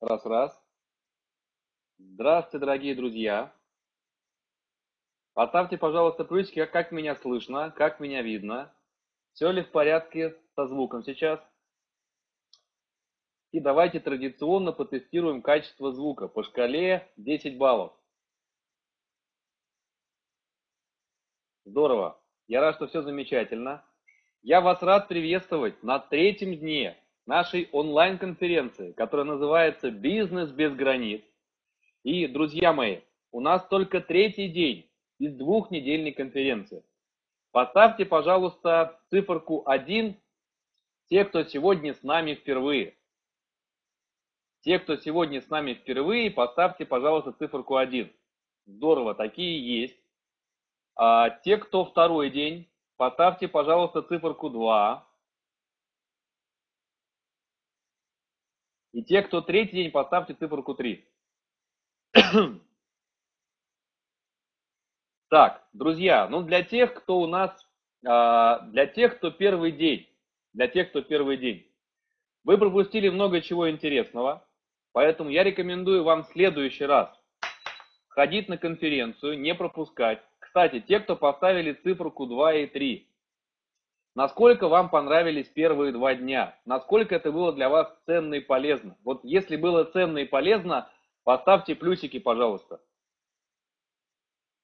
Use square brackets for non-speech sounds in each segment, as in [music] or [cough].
Раз, раз. Здравствуйте, дорогие друзья. Поставьте, пожалуйста, плюсики, как меня слышно, как меня видно. Все ли в порядке со звуком сейчас? И давайте традиционно потестируем качество звука по шкале 10 баллов. Здорово. Я рад, что все замечательно. Я вас рад приветствовать на третьем дне нашей онлайн-конференции, которая называется «Бизнес без границ». И, друзья мои, у нас только третий день из двухнедельной конференции. Поставьте, пожалуйста, циферку 1 те, кто сегодня с нами впервые. Те, кто сегодня с нами впервые, поставьте, пожалуйста, циферку 1. Здорово, такие есть. А те, кто второй день, поставьте, пожалуйста, циферку 2. И те, кто третий день, поставьте циферку 3. [clears throat] Так, друзья, ну для тех, кто у нас, а, для тех, кто первый день, для тех, кто первый день, вы пропустили много чего интересного, поэтому я рекомендую вам в следующий раз ходить на конференцию, не пропускать, кстати, те, кто поставили циферку 2 и 3, насколько вам понравились первые два дня? Насколько это было для вас ценно и полезно? Вот если было ценно и полезно, поставьте плюсики, пожалуйста.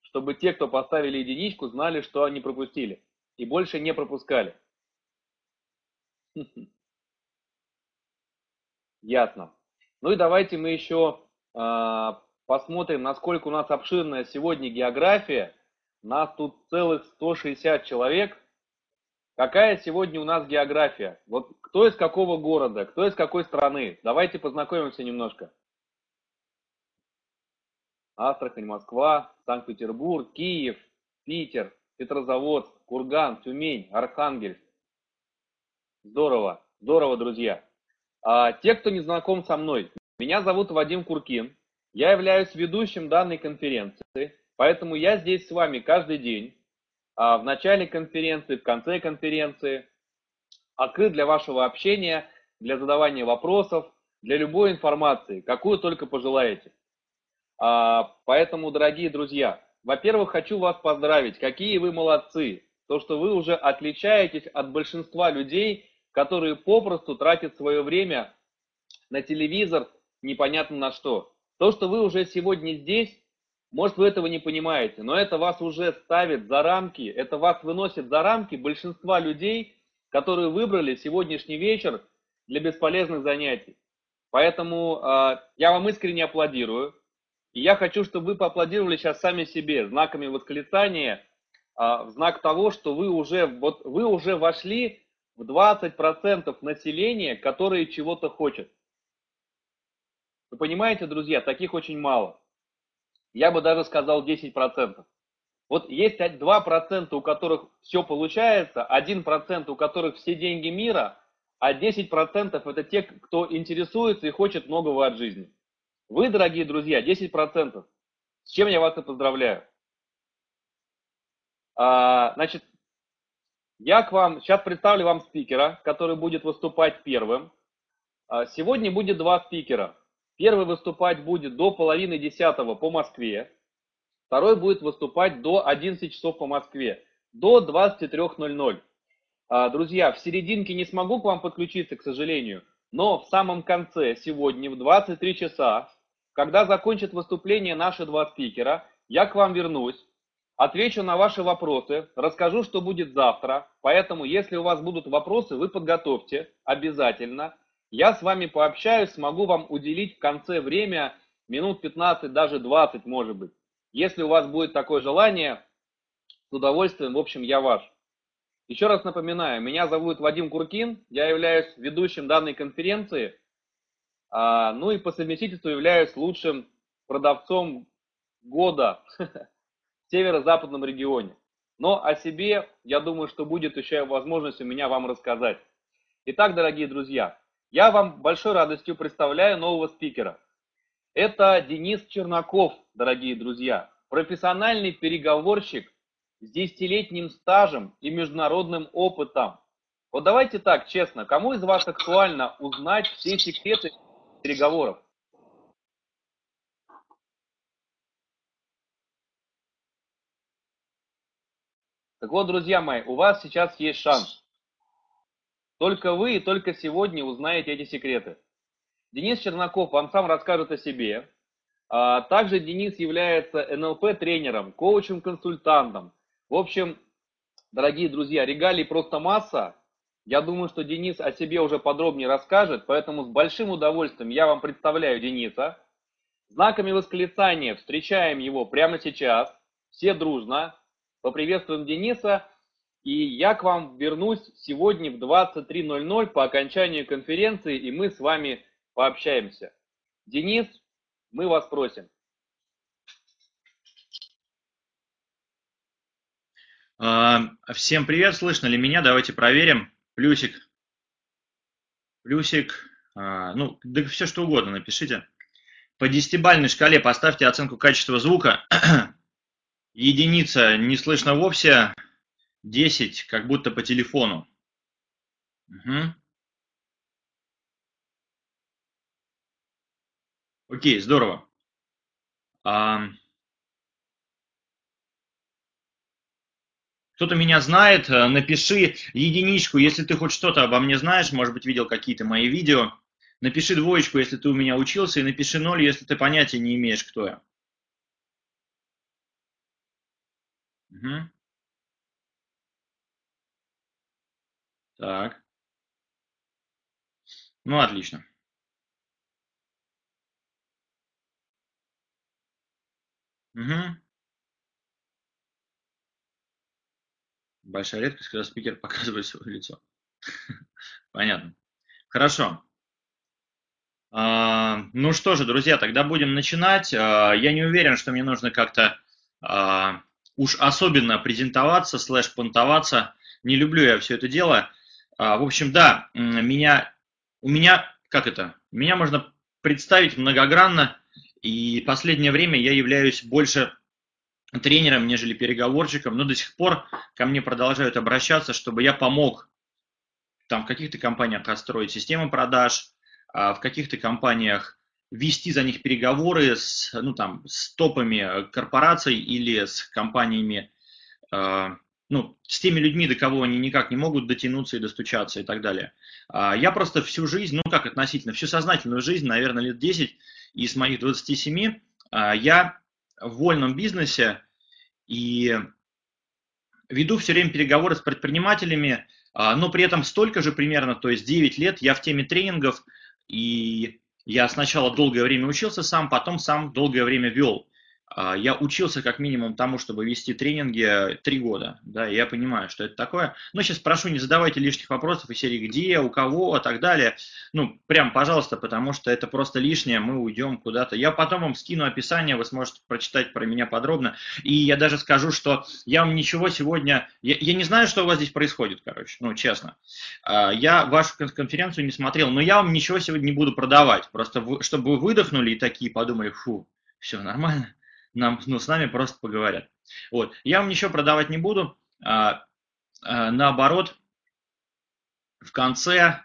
Чтобы те, кто поставили единичку, знали, что они пропустили. И больше не пропускали. [laughs] Ясно. Ну и давайте мы еще э, посмотрим, насколько у нас обширная сегодня география нас тут целых 160 человек. Какая сегодня у нас география? Вот кто из какого города, кто из какой страны? Давайте познакомимся немножко. Астрахань, Москва, Санкт-Петербург, Киев, Питер, Петрозаводск, Курган, Тюмень, Архангельск. Здорово, здорово, друзья. А, те, кто не знаком со мной, меня зовут Вадим Куркин. Я являюсь ведущим данной конференции. Поэтому я здесь с вами каждый день, а, в начале конференции, в конце конференции, открыт для вашего общения, для задавания вопросов, для любой информации, какую только пожелаете. А, поэтому, дорогие друзья, во-первых, хочу вас поздравить, какие вы молодцы, то, что вы уже отличаетесь от большинства людей, которые попросту тратят свое время на телевизор, непонятно на что. То, что вы уже сегодня здесь, может, вы этого не понимаете, но это вас уже ставит за рамки, это вас выносит за рамки большинства людей, которые выбрали сегодняшний вечер для бесполезных занятий. Поэтому э, я вам искренне аплодирую. И я хочу, чтобы вы поаплодировали сейчас сами себе знаками восклицания, э, в знак того, что вы уже, вот, вы уже вошли в 20% населения, которые чего-то хотят. Вы понимаете, друзья, таких очень мало я бы даже сказал 10%. Вот есть 2%, у которых все получается, 1% у которых все деньги мира, а 10% это те, кто интересуется и хочет многого от жизни. Вы, дорогие друзья, 10%. С чем я вас и поздравляю. А, значит, я к вам, сейчас представлю вам спикера, который будет выступать первым. А, сегодня будет два спикера. Первый выступать будет до половины десятого по Москве. Второй будет выступать до 11 часов по Москве, до 23.00. А, друзья, в серединке не смогу к вам подключиться, к сожалению, но в самом конце, сегодня в 23 часа, когда закончат выступление наши два спикера, я к вам вернусь, отвечу на ваши вопросы, расскажу, что будет завтра. Поэтому, если у вас будут вопросы, вы подготовьте обязательно. Я с вами пообщаюсь, смогу вам уделить в конце время минут 15, даже 20, может быть. Если у вас будет такое желание, с удовольствием, в общем, я ваш. Еще раз напоминаю, меня зовут Вадим Куркин, я являюсь ведущим данной конференции, а, ну и по совместительству являюсь лучшим продавцом года [laughs] в северо-западном регионе. Но о себе, я думаю, что будет еще возможность у меня вам рассказать. Итак, дорогие друзья, я вам большой радостью представляю нового спикера. Это Денис Чернаков, дорогие друзья, профессиональный переговорщик с десятилетним стажем и международным опытом. Вот давайте так, честно, кому из вас актуально узнать все секреты переговоров? Так вот, друзья мои, у вас сейчас есть шанс. Только вы и только сегодня узнаете эти секреты. Денис Чернаков вам сам расскажет о себе. А также Денис является НЛП-тренером, коучем-консультантом. В общем, дорогие друзья, регалий просто масса. Я думаю, что Денис о себе уже подробнее расскажет, поэтому с большим удовольствием я вам представляю Дениса. Знаками восклицания встречаем его прямо сейчас, все дружно. Поприветствуем Дениса. И я к вам вернусь сегодня в 23.00 по окончанию конференции, и мы с вами пообщаемся. Денис, мы вас просим. А, всем привет, слышно ли меня? Давайте проверим. Плюсик. Плюсик. А, ну, да все что угодно напишите. По десятибальной шкале поставьте оценку качества звука. [clears throat] Единица не слышно вовсе, 10 как будто по телефону. Угу. Окей, здорово. А... Кто-то меня знает, э, напиши единичку, если ты хоть что-то обо мне знаешь, может быть, видел какие-то мои видео. Напиши двоечку, если ты у меня учился, и напиши ноль, если ты понятия не имеешь, кто я. Угу. Так. Ну, отлично. Угу. Большая редкость, когда спикер [laughs] показывает свое лицо. Понятно. Хорошо. А, ну что же, друзья, тогда будем начинать. А, я не уверен, что мне нужно как-то а, уж особенно презентоваться, слэш понтоваться. Не люблю я все это дело. А, в общем, да, меня, у меня, как это, меня можно представить многогранно, и последнее время я являюсь больше тренером, нежели переговорщиком, но до сих пор ко мне продолжают обращаться, чтобы я помог там в каких-то компаниях отстроить систему продаж, а в каких-то компаниях вести за них переговоры с, ну, там, с топами корпораций или с компаниями, э, ну, с теми людьми, до кого они никак не могут дотянуться и достучаться и так далее. Э, я просто всю жизнь, ну, как относительно, всю сознательную жизнь, наверное, лет 10 из моих 27, э, я в вольном бизнесе и веду все время переговоры с предпринимателями, но при этом столько же примерно, то есть 9 лет я в теме тренингов, и я сначала долгое время учился сам, потом сам долгое время вел. А, я учился как минимум тому, чтобы вести тренинги три года, да, я понимаю, что это такое. Но сейчас прошу, не задавайте лишних вопросов и серии где, у кого, и так далее. Ну, прям, пожалуйста, потому что это просто лишнее, мы уйдем куда-то. Я потом вам скину описание, вы сможете прочитать про меня подробно. И я даже скажу, что я вам ничего сегодня... Я, я не знаю, что у вас здесь происходит, короче, ну, честно. А, я вашу конференцию не смотрел, но я вам ничего сегодня не буду продавать. Просто чтобы вы выдохнули и такие подумали, фу, все нормально нам, ну, с нами просто поговорят. Вот. Я вам ничего продавать не буду. А, а, наоборот, в конце,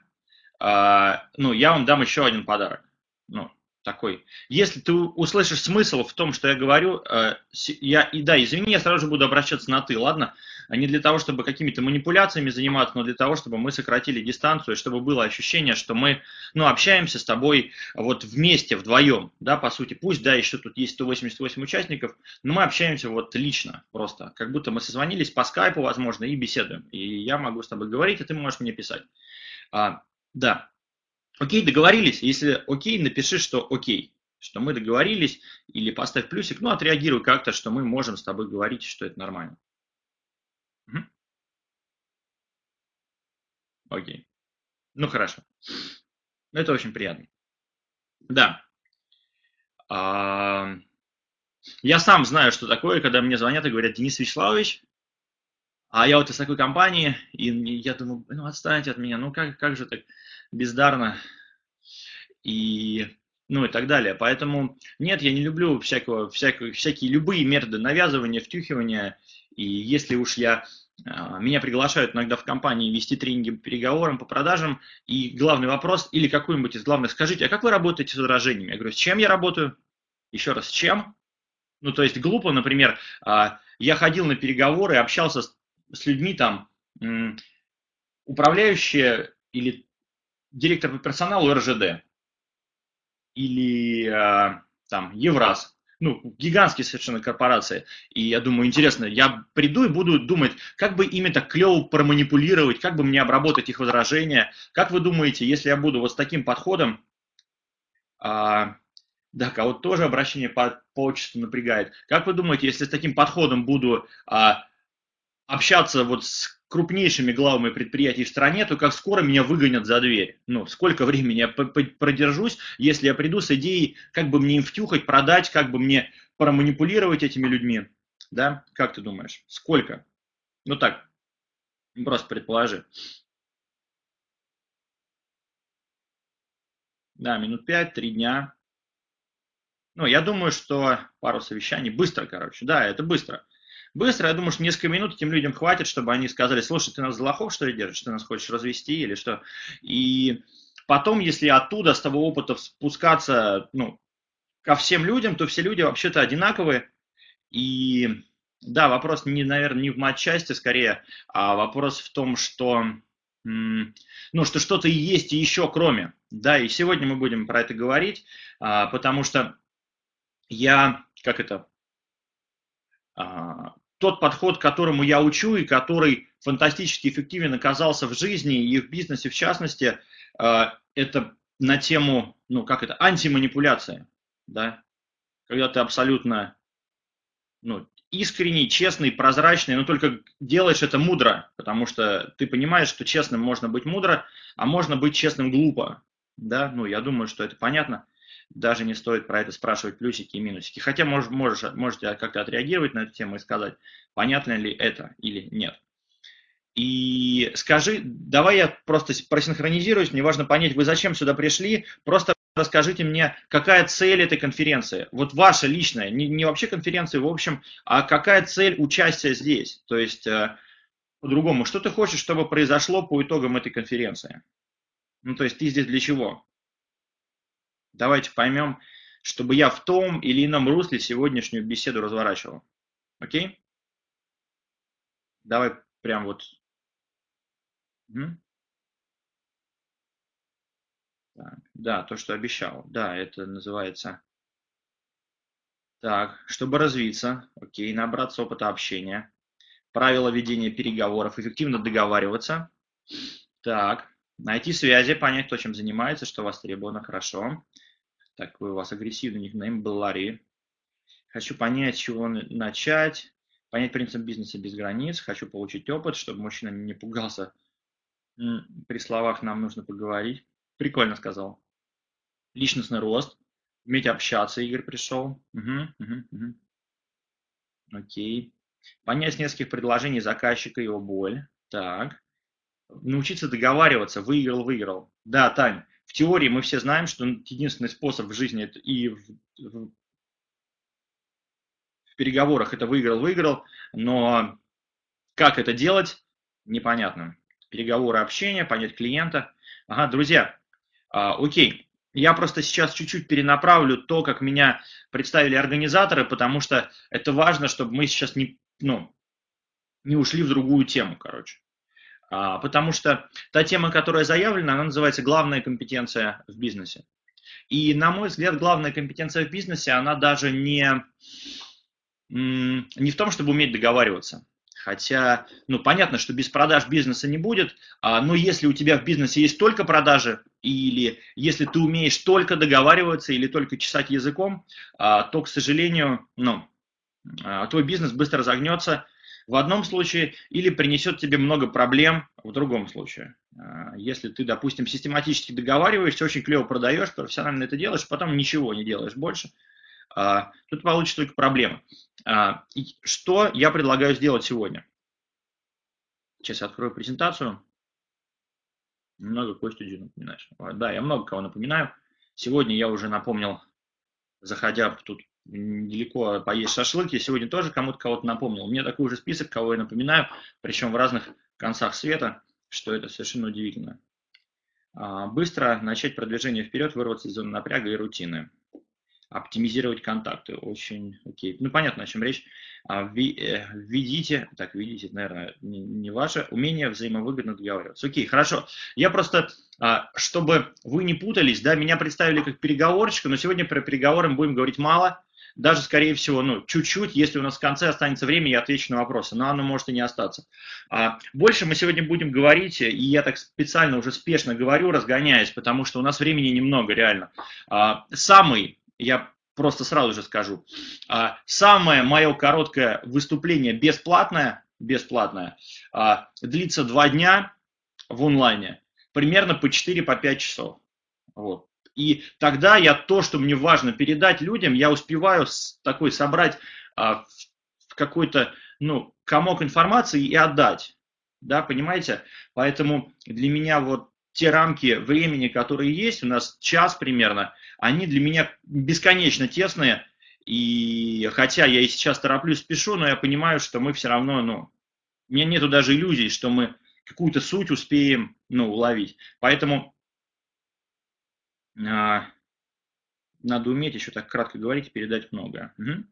а, ну, я вам дам еще один подарок. Ну, такой. Если ты услышишь смысл в том, что я говорю, э, я, и да, извини, я сразу же буду обращаться на ты, ладно? А не для того, чтобы какими-то манипуляциями заниматься, но для того, чтобы мы сократили дистанцию, и чтобы было ощущение, что мы, ну, общаемся с тобой вот вместе, вдвоем, да, по сути. Пусть, да, еще тут есть 188 участников, но мы общаемся вот лично просто, как будто мы созвонились по скайпу, возможно, и беседуем. И я могу с тобой говорить, а ты можешь мне писать. А, да, Окей, договорились. Если окей, напиши, что окей, что мы договорились, или поставь плюсик, ну, отреагируй как-то, что мы можем с тобой говорить, что это нормально. Угу. Окей. Ну, хорошо. Это очень приятно. Да. А, я сам знаю, что такое, когда мне звонят и говорят, Денис Вячеславович, а я вот из такой компании, и я думаю, ну отстаньте от меня, ну как, как же так бездарно и ну и так далее. Поэтому нет, я не люблю всякого, всякого, всякие любые методы навязывания, втюхивания. И если уж я а, меня приглашают иногда в компании вести тренинги по переговорам, по продажам, и главный вопрос, или какой-нибудь из главных, скажите, а как вы работаете с возражениями? Я говорю, с чем я работаю? Еще раз, с чем? Ну, то есть глупо, например, а, я ходил на переговоры, общался с людьми там, управляющие или директор по персоналу РЖД, или а, там Евраз, ну, гигантские совершенно корпорации. И я думаю, интересно, я приду и буду думать, как бы ими так клево проманипулировать, как бы мне обработать их возражения. Как вы думаете, если я буду вот с таким подходом, а, да, кого-то тоже обращение по, по отчеству напрягает. Как вы думаете, если с таким подходом буду а, общаться вот с крупнейшими главами предприятий в стране, то как скоро меня выгонят за дверь. Ну, сколько времени я продержусь, если я приду с идеей, как бы мне им втюхать, продать, как бы мне проманипулировать этими людьми. Да? Как ты думаешь? Сколько? Ну так, просто предположи. Да, минут пять, три дня. Ну, я думаю, что пару совещаний. Быстро, короче. Да, это быстро быстро. Я думаю, что несколько минут этим людям хватит, чтобы они сказали, слушай, ты нас за лохов, что ли, держишь? Ты нас хочешь развести или что? И потом, если оттуда, с того опыта спускаться, ну, ко всем людям, то все люди вообще-то одинаковые. И да, вопрос, не, наверное, не в матчасти скорее, а вопрос в том, что ну, что что-то есть и еще кроме. Да, и сегодня мы будем про это говорить, а, потому что я, как это, а, тот подход, которому я учу и который фантастически эффективен оказался в жизни и в бизнесе в частности, э, это на тему, ну как это, антиманипуляция, да, когда ты абсолютно ну, искренний, честный, прозрачный, но только делаешь это мудро, потому что ты понимаешь, что честным можно быть мудро, а можно быть честным глупо, да, ну я думаю, что это понятно даже не стоит про это спрашивать плюсики и минусики. Хотя мож, можешь, можете как-то отреагировать на эту тему и сказать, понятно ли это или нет. И скажи, давай я просто просинхронизируюсь, мне важно понять, вы зачем сюда пришли, просто расскажите мне, какая цель этой конференции, вот ваша личная, не, не вообще конференции в общем, а какая цель участия здесь, то есть э, по-другому, что ты хочешь, чтобы произошло по итогам этой конференции? Ну, то есть ты здесь для чего? Давайте поймем, чтобы я в том или ином русле сегодняшнюю беседу разворачивал. Окей? Давай прям вот. Угу. Так, да, то, что обещал. Да, это называется... Так, чтобы развиться, окей, набраться опыта общения, правила ведения переговоров, эффективно договариваться. Так, найти связи, понять, кто чем занимается, что востребовано, хорошо. Такой у вас агрессивный никнейм был Ларри. Хочу понять, чего начать. Понять принцип бизнеса без границ. Хочу получить опыт, чтобы мужчина не пугался. При словах нам нужно поговорить. Прикольно сказал. Личностный рост. Уметь общаться, Игорь пришел. Угу, угу, угу. Окей. Понять нескольких предложений заказчика его боль. Так. Научиться договариваться. Выиграл, выиграл. Да, Тань, теории мы все знаем, что единственный способ в жизни и в, в, в переговорах это выиграл-выиграл, но как это делать, непонятно. Переговоры, общение, понять клиента. Ага, друзья, а, окей, я просто сейчас чуть-чуть перенаправлю то, как меня представили организаторы, потому что это важно, чтобы мы сейчас не, ну, не ушли в другую тему, короче. А, потому что та тема, которая заявлена, она называется «Главная компетенция в бизнесе». И, на мой взгляд, главная компетенция в бизнесе, она даже не, не в том, чтобы уметь договариваться. Хотя, ну, понятно, что без продаж бизнеса не будет, а, но если у тебя в бизнесе есть только продажи, или если ты умеешь только договариваться или только чесать языком, а, то, к сожалению, ну, твой бизнес быстро загнется, в одном случае или принесет тебе много проблем в другом случае. А, если ты, допустим, систематически договариваешься, очень клево продаешь, профессионально это делаешь, потом ничего не делаешь больше, а, тут получится только проблема. А, что я предлагаю сделать сегодня? Сейчас открою презентацию. Много Дю напоминаешь. Да, я много кого напоминаю. Сегодня я уже напомнил, заходя тут недалеко поесть шашлык. Я сегодня тоже кому-то кого-то напомнил. У меня такой же список, кого я напоминаю, причем в разных концах света, что это совершенно удивительно. А, быстро начать продвижение вперед, вырваться из зоны напряга и рутины. Оптимизировать контакты. Очень окей. Ну, понятно, о чем речь. А, э, введите, так, введите, наверное, не, ваше, умение взаимовыгодно договариваться. Окей, хорошо. Я просто, а, чтобы вы не путались, да, меня представили как переговорщика, но сегодня про переговоры будем говорить мало, даже, скорее всего, ну, чуть-чуть, если у нас в конце останется время, я отвечу на вопросы, но оно может и не остаться. А, больше мы сегодня будем говорить, и я так специально уже спешно говорю, разгоняясь, потому что у нас времени немного, реально. Самый, я просто сразу же скажу. А, самое мое короткое выступление бесплатное, бесплатное, а, длится два дня в онлайне, примерно по 4-5 по часов. Вот. И тогда я то, что мне важно передать людям, я успеваю такой собрать а, какой-то ну, комок информации и отдать. Да, понимаете? Поэтому для меня вот те рамки времени, которые есть, у нас час примерно, они для меня бесконечно тесные. И хотя я и сейчас тороплюсь, спешу, но я понимаю, что мы все равно, ну, у меня нету даже иллюзий, что мы какую-то суть успеем, ну, уловить. Поэтому надо уметь еще так кратко говорить и передать многое. Угу.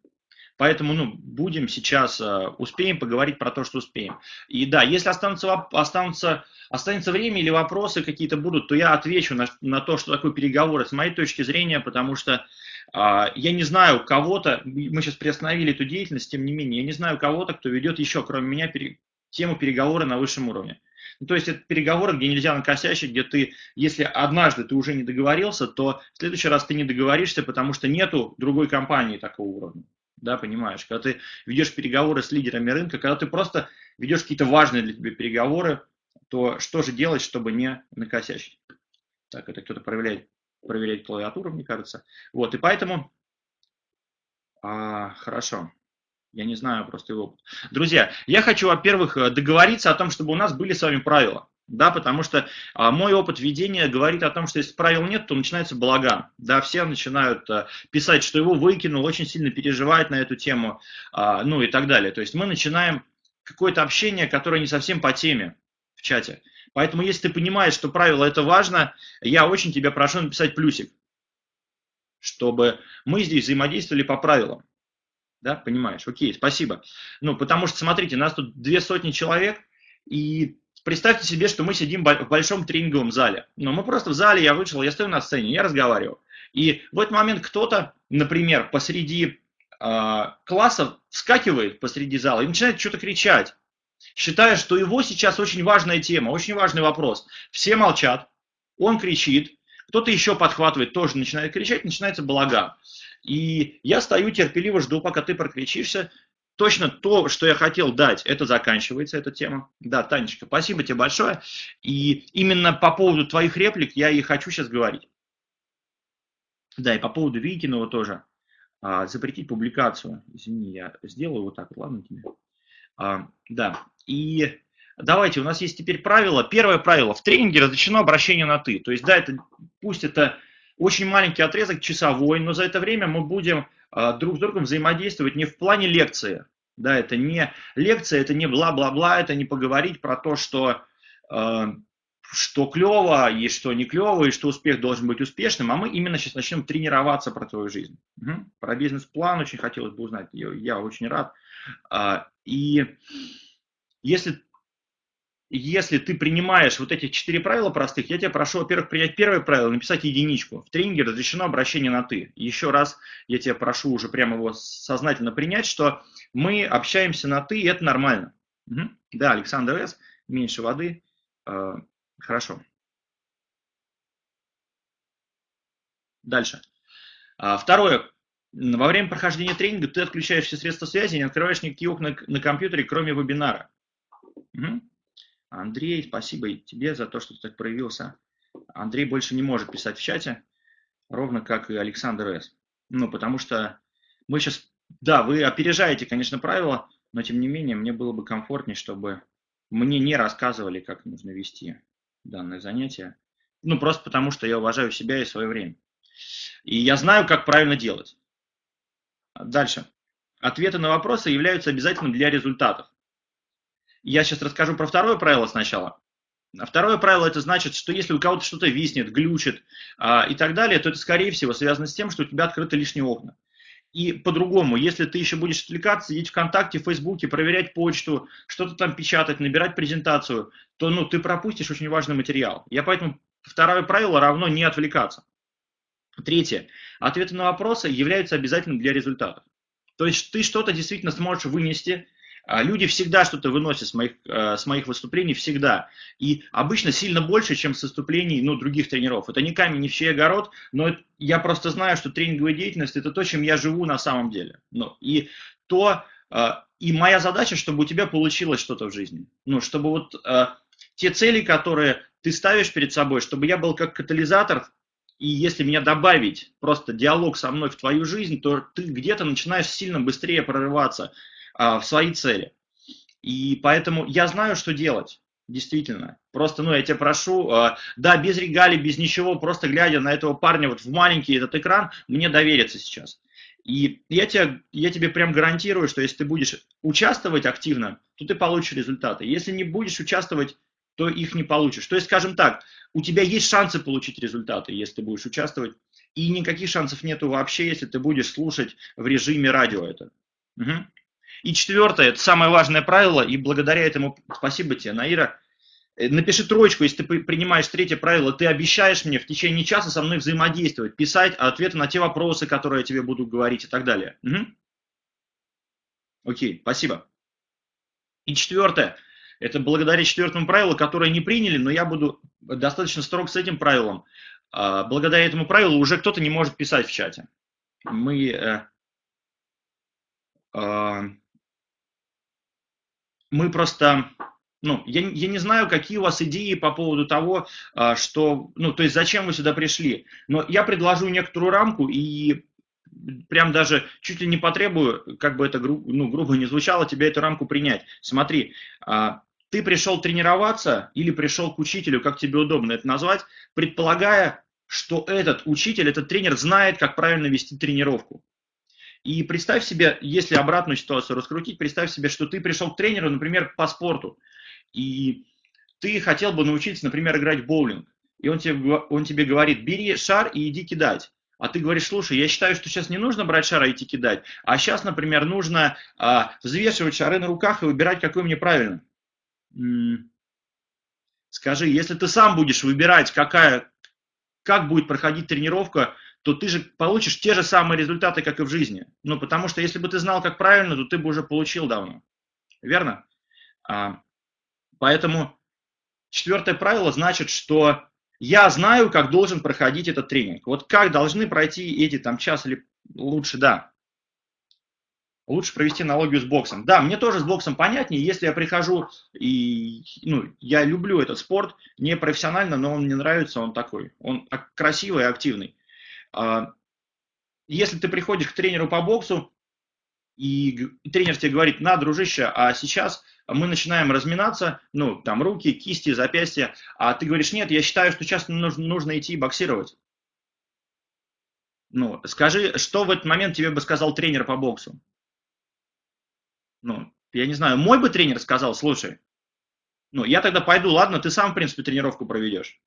Поэтому, ну, будем сейчас, а, успеем поговорить про то, что успеем. И да, если останутся, останутся, останется время или вопросы какие-то будут, то я отвечу на, на то, что такое переговоры с моей точки зрения, потому что а, я не знаю кого-то, мы сейчас приостановили эту деятельность, тем не менее, я не знаю кого-то, кто ведет еще, кроме меня, пере, тему переговоры на высшем уровне. Ну, то есть это переговоры, где нельзя накосячить, где ты, если однажды ты уже не договорился, то в следующий раз ты не договоришься, потому что нету другой компании такого уровня. Да, понимаешь, когда ты ведешь переговоры с лидерами рынка, когда ты просто ведешь какие-то важные для тебя переговоры, то что же делать, чтобы не накосячить? Так, это кто-то проверяет, проверяет клавиатуру, мне кажется. Вот, и поэтому... А, хорошо. Я не знаю просто его опыт. Друзья, я хочу, во-первых, э, договориться о том, чтобы у нас были с вами правила. Да, потому что а, мой опыт ведения говорит о том, что если правил нет, то начинается балаган. Да, все начинают а, писать, что его выкинул, очень сильно переживать на эту тему, а, ну и так далее. То есть мы начинаем какое-то общение, которое не совсем по теме в чате. Поэтому, если ты понимаешь, что правило это важно, я очень тебя прошу написать плюсик, чтобы мы здесь взаимодействовали по правилам да, понимаешь, окей, спасибо. Ну, потому что, смотрите, нас тут две сотни человек, и представьте себе, что мы сидим в большом тренинговом зале. Ну, мы просто в зале, я вышел, я стою на сцене, я разговариваю. И в этот момент кто-то, например, посреди э, класса вскакивает посреди зала и начинает что-то кричать, считая, что его сейчас очень важная тема, очень важный вопрос. Все молчат, он кричит, кто-то еще подхватывает, тоже начинает кричать, начинается балаган. И я стою терпеливо, жду, пока ты прокричишься. Точно то, что я хотел дать, это заканчивается, эта тема. Да, Танечка, спасибо тебе большое. И именно по поводу твоих реплик я и хочу сейчас говорить. Да, и по поводу Викинова тоже. А, запретить публикацию. Извини, я сделаю вот так, ладно тебе? А, да, и давайте, у нас есть теперь правило. Первое правило. В тренинге разрешено обращение на «ты». То есть, да, это, пусть это очень маленький отрезок, часовой, но за это время мы будем а, друг с другом взаимодействовать не в плане лекции. Да, это не лекция, это не бла-бла-бла, это не поговорить про то, что, э, что клево и что не клево, и что успех должен быть успешным, а мы именно сейчас начнем тренироваться про твою жизнь. Угу. Про бизнес-план очень хотелось бы узнать, я, я очень рад. А, и если если ты принимаешь вот эти четыре правила простых, я тебя прошу, во-первых, принять первое правило, написать единичку. В тренинге разрешено обращение на «ты». Еще раз я тебя прошу уже прямо его сознательно принять, что мы общаемся на «ты», и это нормально. Угу. Да, Александр С., меньше воды. Э, хорошо. Дальше. А, второе. Во время прохождения тренинга ты отключаешь все средства связи, не открываешь никакие окна на компьютере, кроме вебинара. Угу. Андрей, спасибо тебе за то, что ты так проявился. Андрей больше не может писать в чате, ровно как и Александр С. Ну, потому что мы сейчас, да, вы опережаете, конечно, правила, но тем не менее мне было бы комфортнее, чтобы мне не рассказывали, как нужно вести данное занятие. Ну, просто потому что я уважаю себя и свое время. И я знаю, как правильно делать. Дальше. Ответы на вопросы являются обязательным для результатов. Я сейчас расскажу про второе правило сначала. А второе правило это значит, что если у кого-то что-то виснет, глючит а, и так далее, то это скорее всего связано с тем, что у тебя открыты лишние окна. И по-другому, если ты еще будешь отвлекаться, сидеть ВКонтакте, в Фейсбуке, проверять почту, что-то там печатать, набирать презентацию, то ну, ты пропустишь очень важный материал. Я поэтому второе правило равно не отвлекаться. Третье. Ответы на вопросы являются обязательным для результатов. То есть ты что-то действительно сможешь вынести, люди всегда что-то выносят с моих, э, с моих выступлений, всегда. И обычно сильно больше, чем с выступлений ну, других тренеров. Это не камень, не в чей огород, но я просто знаю, что тренинговая деятельность – это то, чем я живу на самом деле. Ну, и то, э, и моя задача, чтобы у тебя получилось что-то в жизни. Ну, чтобы вот э, те цели, которые ты ставишь перед собой, чтобы я был как катализатор, и если меня добавить просто диалог со мной в твою жизнь, то ты где-то начинаешь сильно быстрее прорываться а, в свои цели. И поэтому я знаю, что делать. Действительно. Просто, ну, я тебя прошу, э, да, без регалий, без ничего, просто глядя на этого парня вот в маленький этот экран, мне довериться сейчас. И я тебе, я тебе прям гарантирую, что если ты будешь участвовать активно, то ты получишь результаты. Если не будешь участвовать, то их не получишь. То есть, скажем так, у тебя есть шансы получить результаты, если ты будешь участвовать, и никаких шансов нету вообще, если ты будешь слушать в режиме радио это. Угу. И четвертое, это самое важное правило, и благодаря этому, спасибо тебе, Наира, э, напиши троечку, если ты принимаешь третье правило, ты обещаешь мне в течение часа со мной взаимодействовать, писать ответы на те вопросы, которые я тебе буду говорить и так далее. Угу. Окей, спасибо. И четвертое, это благодаря четвертому правилу, которое не приняли, но я буду достаточно строг с этим правилом. А, благодаря этому правилу уже кто-то не может писать в чате. Мы э, а, мы просто, ну, я, я не знаю, какие у вас идеи по поводу того, а, что, ну, то есть зачем вы сюда пришли, но я предложу некоторую рамку и прям даже чуть ли не потребую, как бы это гру, ну, грубо не звучало, тебе эту рамку принять. Смотри, а, ты пришел тренироваться или пришел к учителю, как тебе удобно это назвать, предполагая, что этот учитель, этот тренер знает, как правильно вести тренировку. И представь себе, если обратную ситуацию раскрутить, представь себе, что ты пришел к тренеру, например, по спорту, и ты хотел бы научиться, например, играть в боулинг. И он тебе, он тебе говорит, бери шар и иди кидать. А ты говоришь, слушай, я считаю, что сейчас не нужно брать шар и идти кидать, а сейчас, например, нужно а, взвешивать шары на руках и выбирать, какой мне правильно. Скажи, если ты сам будешь выбирать, какая, как будет проходить тренировка, то ты же получишь те же самые результаты, как и в жизни. Ну, потому что если бы ты знал, как правильно, то ты бы уже получил давно. Верно? А, поэтому четвертое правило значит, что я знаю, как должен проходить этот тренинг. Вот как должны пройти эти там час или лучше, да. Лучше провести аналогию с боксом. Да, мне тоже с боксом понятнее, если я прихожу и, ну, я люблю этот спорт, не профессионально, но он мне нравится, он такой, он красивый и активный. А, если ты приходишь к тренеру по боксу, и тренер тебе говорит, на, дружище, а сейчас мы начинаем разминаться, ну, там, руки, кисти, запястья, а ты говоришь, нет, я считаю, что сейчас нужно, нужно идти боксировать. Ну, скажи, что в этот момент тебе бы сказал тренер по боксу? Ну, я не знаю, мой бы тренер сказал, слушай, ну, я тогда пойду, ладно, ты сам, в принципе, тренировку проведешь.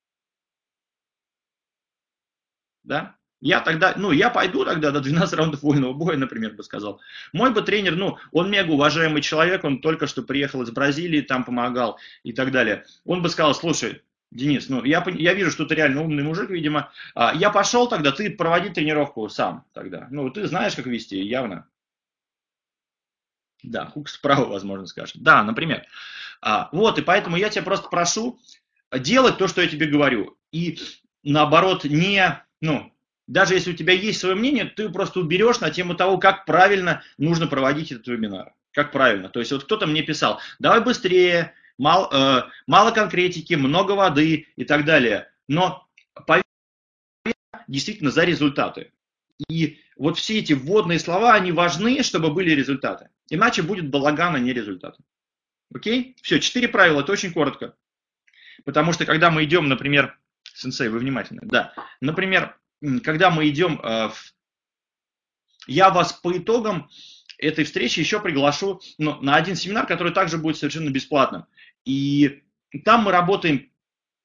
Да? Я тогда, ну, я пойду тогда до 12 раундов вольного боя, например, бы сказал. Мой бы тренер, ну, он мега уважаемый человек, он только что приехал из Бразилии, там помогал и так далее. Он бы сказал, слушай, Денис, ну, я, я вижу, что ты реально умный мужик, видимо. А, я пошел тогда, ты проводи тренировку сам тогда. Ну, ты знаешь, как вести, явно. Да, хук справа, возможно, скажет. Да, например. А, вот, и поэтому я тебя просто прошу делать то, что я тебе говорю. И наоборот, не, ну, даже если у тебя есть свое мнение, ты просто уберешь на тему того, как правильно нужно проводить этот вебинар. Как правильно. То есть вот кто-то мне писал, давай быстрее, мало, э, мало конкретики, много воды и так далее. Но поверь, действительно за результаты. И вот все эти вводные слова, они важны, чтобы были результаты. Иначе будет балаган, а не результаты. Окей? Все, четыре правила, это очень коротко. Потому что когда мы идем, например, сенсей, вы внимательны, да, например, когда мы идем э, я вас по итогам этой встречи еще приглашу ну, на один семинар, который также будет совершенно бесплатным. И там мы работаем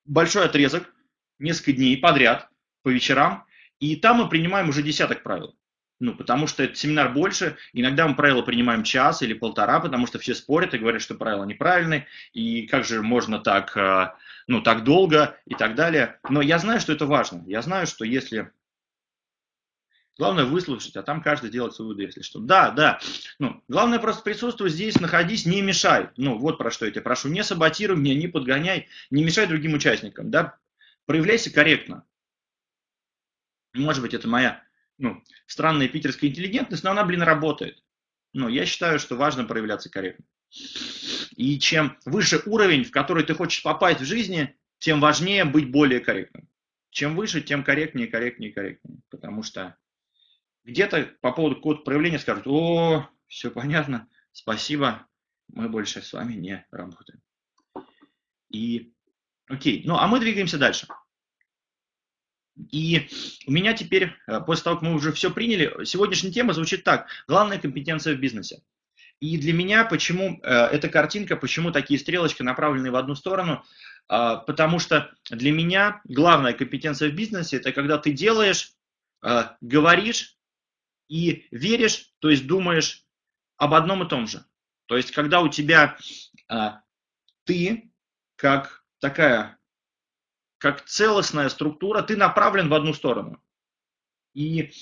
большой отрезок, несколько дней подряд, по вечерам, и там мы принимаем уже десяток правил. Ну, потому что этот семинар больше. Иногда мы правила принимаем час или полтора, потому что все спорят и говорят, что правила неправильные, и как же можно так, э, ну, так долго и так далее. Но я знаю, что это важно. Я знаю, что если Главное выслушать, а там каждый делает свои выводы, если что. Да, да. Ну, главное просто присутствовать здесь, находись, не мешай. Ну, вот про что я тебя прошу. Не саботируй меня, не подгоняй, не мешай другим участникам. Да? Проявляйся корректно. Может быть, это моя ну, странная питерская интеллигентность, но она, блин, работает. Ну, я считаю, что важно проявляться корректно. И чем выше уровень, в который ты хочешь попасть в жизни, тем важнее быть более корректным. Чем выше, тем корректнее, корректнее, корректнее. Потому что где-то по поводу какого-то проявления скажут, о, все понятно, спасибо, мы больше с вами не работаем. И, окей, ну а мы двигаемся дальше. И у меня теперь, э, после того, как мы уже все приняли, сегодняшняя тема звучит так. Главная компетенция в бизнесе. И для меня почему э, эта картинка, почему такие стрелочки направлены в одну сторону, э, потому что для меня главная компетенция в бизнесе – это когда ты делаешь, э, говоришь и веришь, то есть думаешь об одном и том же. То есть, когда у тебя а, ты, как такая, как целостная структура, ты направлен в одну сторону. И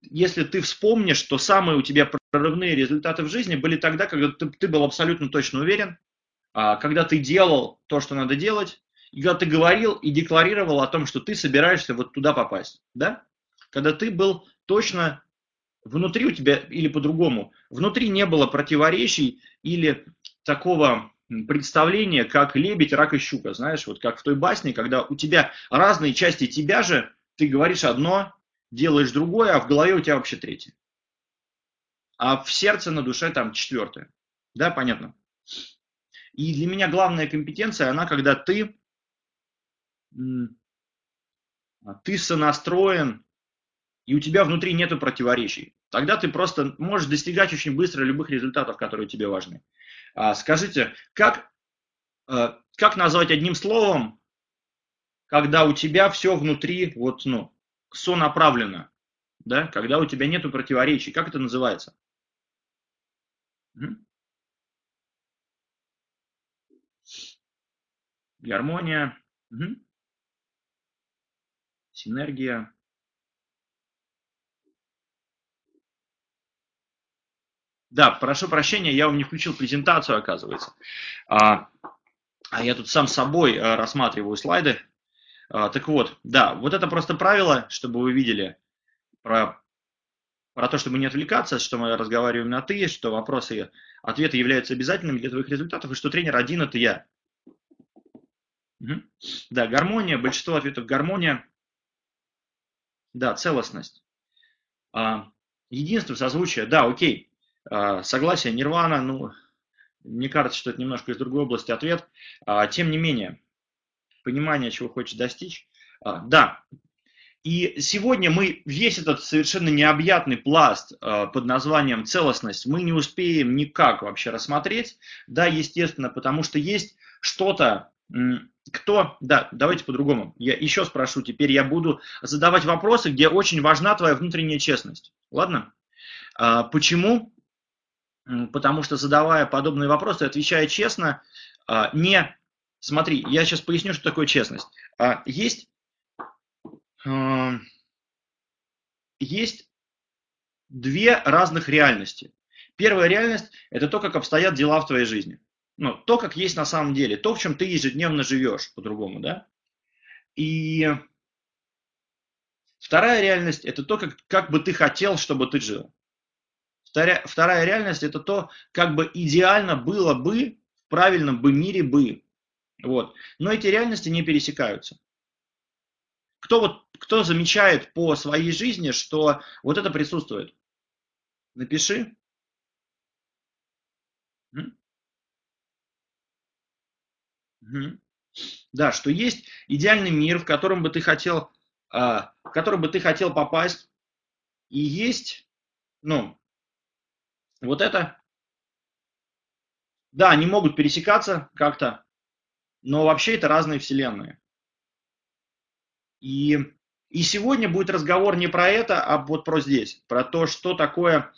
если ты вспомнишь, что самые у тебя прорывные результаты в жизни были тогда, когда ты, ты был абсолютно точно уверен, а, когда ты делал то, что надо делать, и когда ты говорил и декларировал о том, что ты собираешься вот туда попасть, да? Когда ты был точно внутри у тебя, или по-другому, внутри не было противоречий или такого представления, как лебедь, рак и щука, знаешь, вот как в той басне, когда у тебя разные части тебя же, ты говоришь одно, делаешь другое, а в голове у тебя вообще третье. А в сердце, на душе там четвертое. Да, понятно? И для меня главная компетенция, она когда ты, ты сонастроен и у тебя внутри нет противоречий. Тогда ты просто можешь достигать очень быстро любых результатов, которые тебе важны. А, скажите, как, а, как назвать одним словом, когда у тебя все внутри вот, ну, сонаправлено, да? когда у тебя нет противоречий, как это называется? Гармония, синергия, Да, прошу прощения, я вам не включил презентацию, оказывается. А, а я тут сам собой а, рассматриваю слайды. А, так вот, да, вот это просто правило, чтобы вы видели про, про то, чтобы не отвлекаться, что мы разговариваем на «ты», что вопросы и ответы являются обязательными для твоих результатов, и что тренер один – это я. Угу. Да, гармония, большинство ответов гармония. Да, целостность. А, единство, созвучие, да, окей. А, согласие, нирвана, ну, мне кажется, что это немножко из другой области ответ. А, тем не менее, понимание, чего хочешь достичь. Да. И сегодня мы весь этот совершенно необъятный пласт под названием целостность мы не успеем никак вообще рассмотреть. Да, естественно, потому что есть что-то, кто, да, давайте по-другому. Я еще спрошу, теперь я буду задавать вопросы, где очень важна твоя внутренняя честность. Ладно? Почему? потому что задавая подобные вопросы, отвечая честно, а, не... Смотри, я сейчас поясню, что такое честность. А, есть, а, есть две разных реальности. Первая реальность – это то, как обстоят дела в твоей жизни. Ну, то, как есть на самом деле, то, в чем ты ежедневно живешь, по-другому, да? И вторая реальность – это то, как, как бы ты хотел, чтобы ты жил. Вторая, вторая реальность – это то, как бы идеально было бы, в правильном бы мире бы. Вот. Но эти реальности не пересекаются. Кто, вот, кто замечает по своей жизни, что вот это присутствует? Напиши. Да, что есть идеальный мир, в котором бы ты хотел, а, в котором бы ты хотел попасть, и есть ну, вот это. Да, они могут пересекаться как-то, но вообще это разные вселенные. И, и сегодня будет разговор не про это, а вот про здесь, про то, что такое,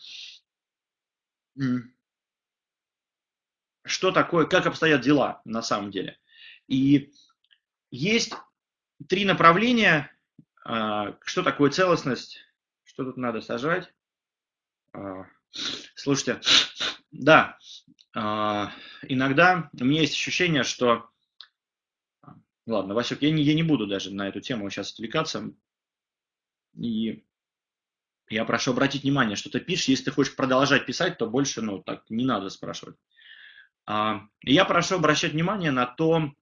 что такое, как обстоят дела на самом деле. И есть три направления, а, что такое целостность, что тут надо сажать. А, слушайте, да, а, иногда у меня есть ощущение, что... Ладно, Васек, я не, я не буду даже на эту тему сейчас отвлекаться. И я прошу обратить внимание, что ты пишешь. Если ты хочешь продолжать писать, то больше, ну, так не надо спрашивать. Я прошу обращать внимание на то,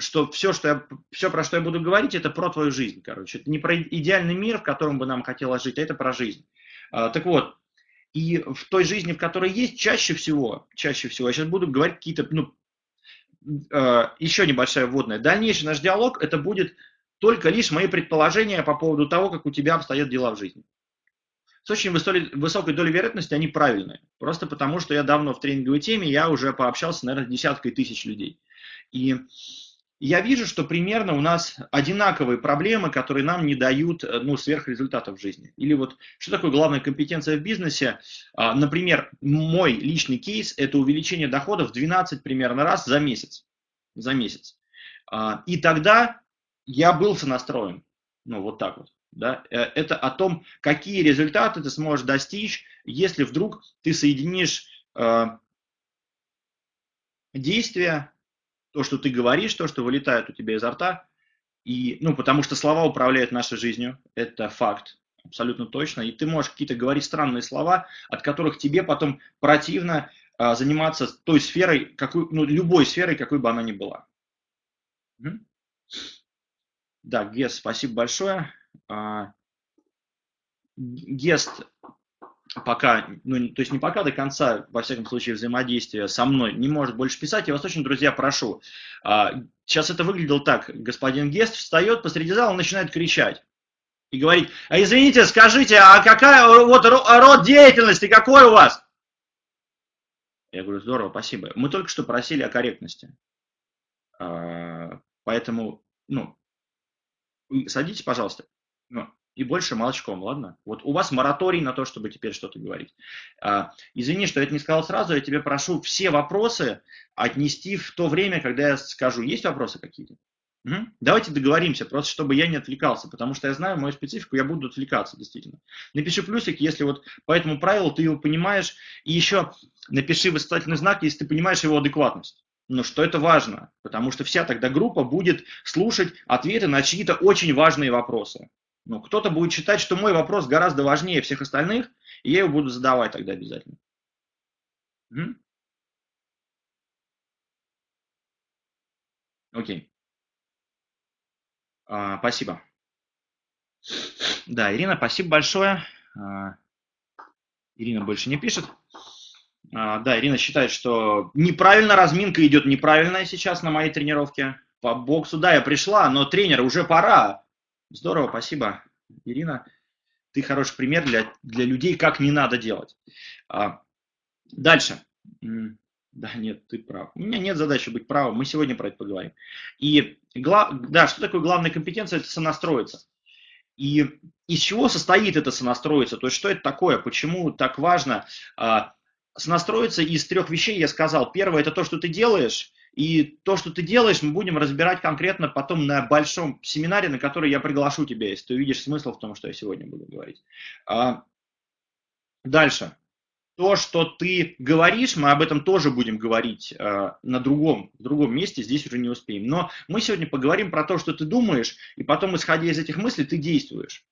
что все, что я, все, про что я буду говорить, это про твою жизнь, короче. Это не про идеальный мир, в котором бы нам хотелось жить, а это про жизнь. А, так вот, и в той жизни, в которой есть, чаще всего, чаще всего, я сейчас буду говорить какие-то, ну, еще небольшая вводная. Дальнейший наш диалог, это будет только лишь мои предположения по поводу того, как у тебя обстоят дела в жизни. С очень высокой долей вероятности они правильные. Просто потому, что я давно в тренинговой теме, я уже пообщался, наверное, десяткой тысяч людей. И я вижу, что примерно у нас одинаковые проблемы, которые нам не дают э, ну, сверхрезультатов в жизни. Или вот что такое главная компетенция в бизнесе? А, например, мой личный кейс – это увеличение доходов в 12 примерно раз за месяц. За месяц. А, и тогда я был сонастроен. Ну, вот так вот. Да? Э, это о том, какие результаты ты сможешь достичь, если вдруг ты соединишь э, действия то, что ты говоришь, то, что вылетает у тебя изо рта, и, ну, потому что слова управляют нашей жизнью, это факт, абсолютно точно, и ты можешь какие-то говорить странные слова, от которых тебе потом противно а, заниматься той сферой, какой, ну, любой сферой, какой бы она ни была. Угу. Да, Гес, спасибо большое. А, Гест пока, ну, то есть не пока до конца, во всяком случае, взаимодействия со мной не может больше писать, я вас очень, друзья, прошу. А, сейчас это выглядело так. Господин Гест встает посреди зала, начинает кричать. И говорит, а извините, скажите, а какая вот род деятельности, какой у вас? Я говорю, здорово, спасибо. Мы только что просили о корректности. А, поэтому, ну, садитесь, пожалуйста. Ну, и больше молчком, ладно? Вот у вас мораторий на то, чтобы теперь что-то говорить. А, извини, что я это не сказал сразу, я тебе прошу все вопросы отнести в то время, когда я скажу. Есть вопросы какие-то? Давайте договоримся, просто чтобы я не отвлекался, потому что я знаю мою специфику, я буду отвлекаться, действительно. Напиши плюсик, если вот по этому правилу ты его понимаешь, и еще напиши восклицательный знак, если ты понимаешь его адекватность. Ну, что это важно, потому что вся тогда группа будет слушать ответы на чьи-то очень важные вопросы. Ну, кто-то будет считать, что мой вопрос гораздо важнее всех остальных, и я его буду задавать тогда обязательно. Угу. Окей. А, спасибо. Да, Ирина, спасибо большое. А, Ирина больше не пишет. А, да, Ирина считает, что неправильно разминка идет неправильная сейчас на моей тренировке по боксу. Да, я пришла, но тренер, уже пора. Здорово, спасибо, Ирина. Ты хороший пример для, для людей, как не надо делать. А, дальше. Да, нет, ты прав. У меня нет задачи быть правым. Мы сегодня про это поговорим. И, да, что такое главная компетенция? Это сонастроиться. И из чего состоит это сонастроиться? То есть, что это такое? Почему так важно? А, сонастроиться из трех вещей я сказал. Первое – это то, что ты делаешь. И то, что ты делаешь, мы будем разбирать конкретно потом на большом семинаре, на который я приглашу тебя, если ты увидишь смысл в том, что я сегодня буду говорить. А, дальше. То, что ты говоришь, мы об этом тоже будем говорить э, на другом, другом месте, здесь уже не успеем. Но мы сегодня поговорим про то, что ты думаешь, и потом, исходя из этих мыслей, ты действуешь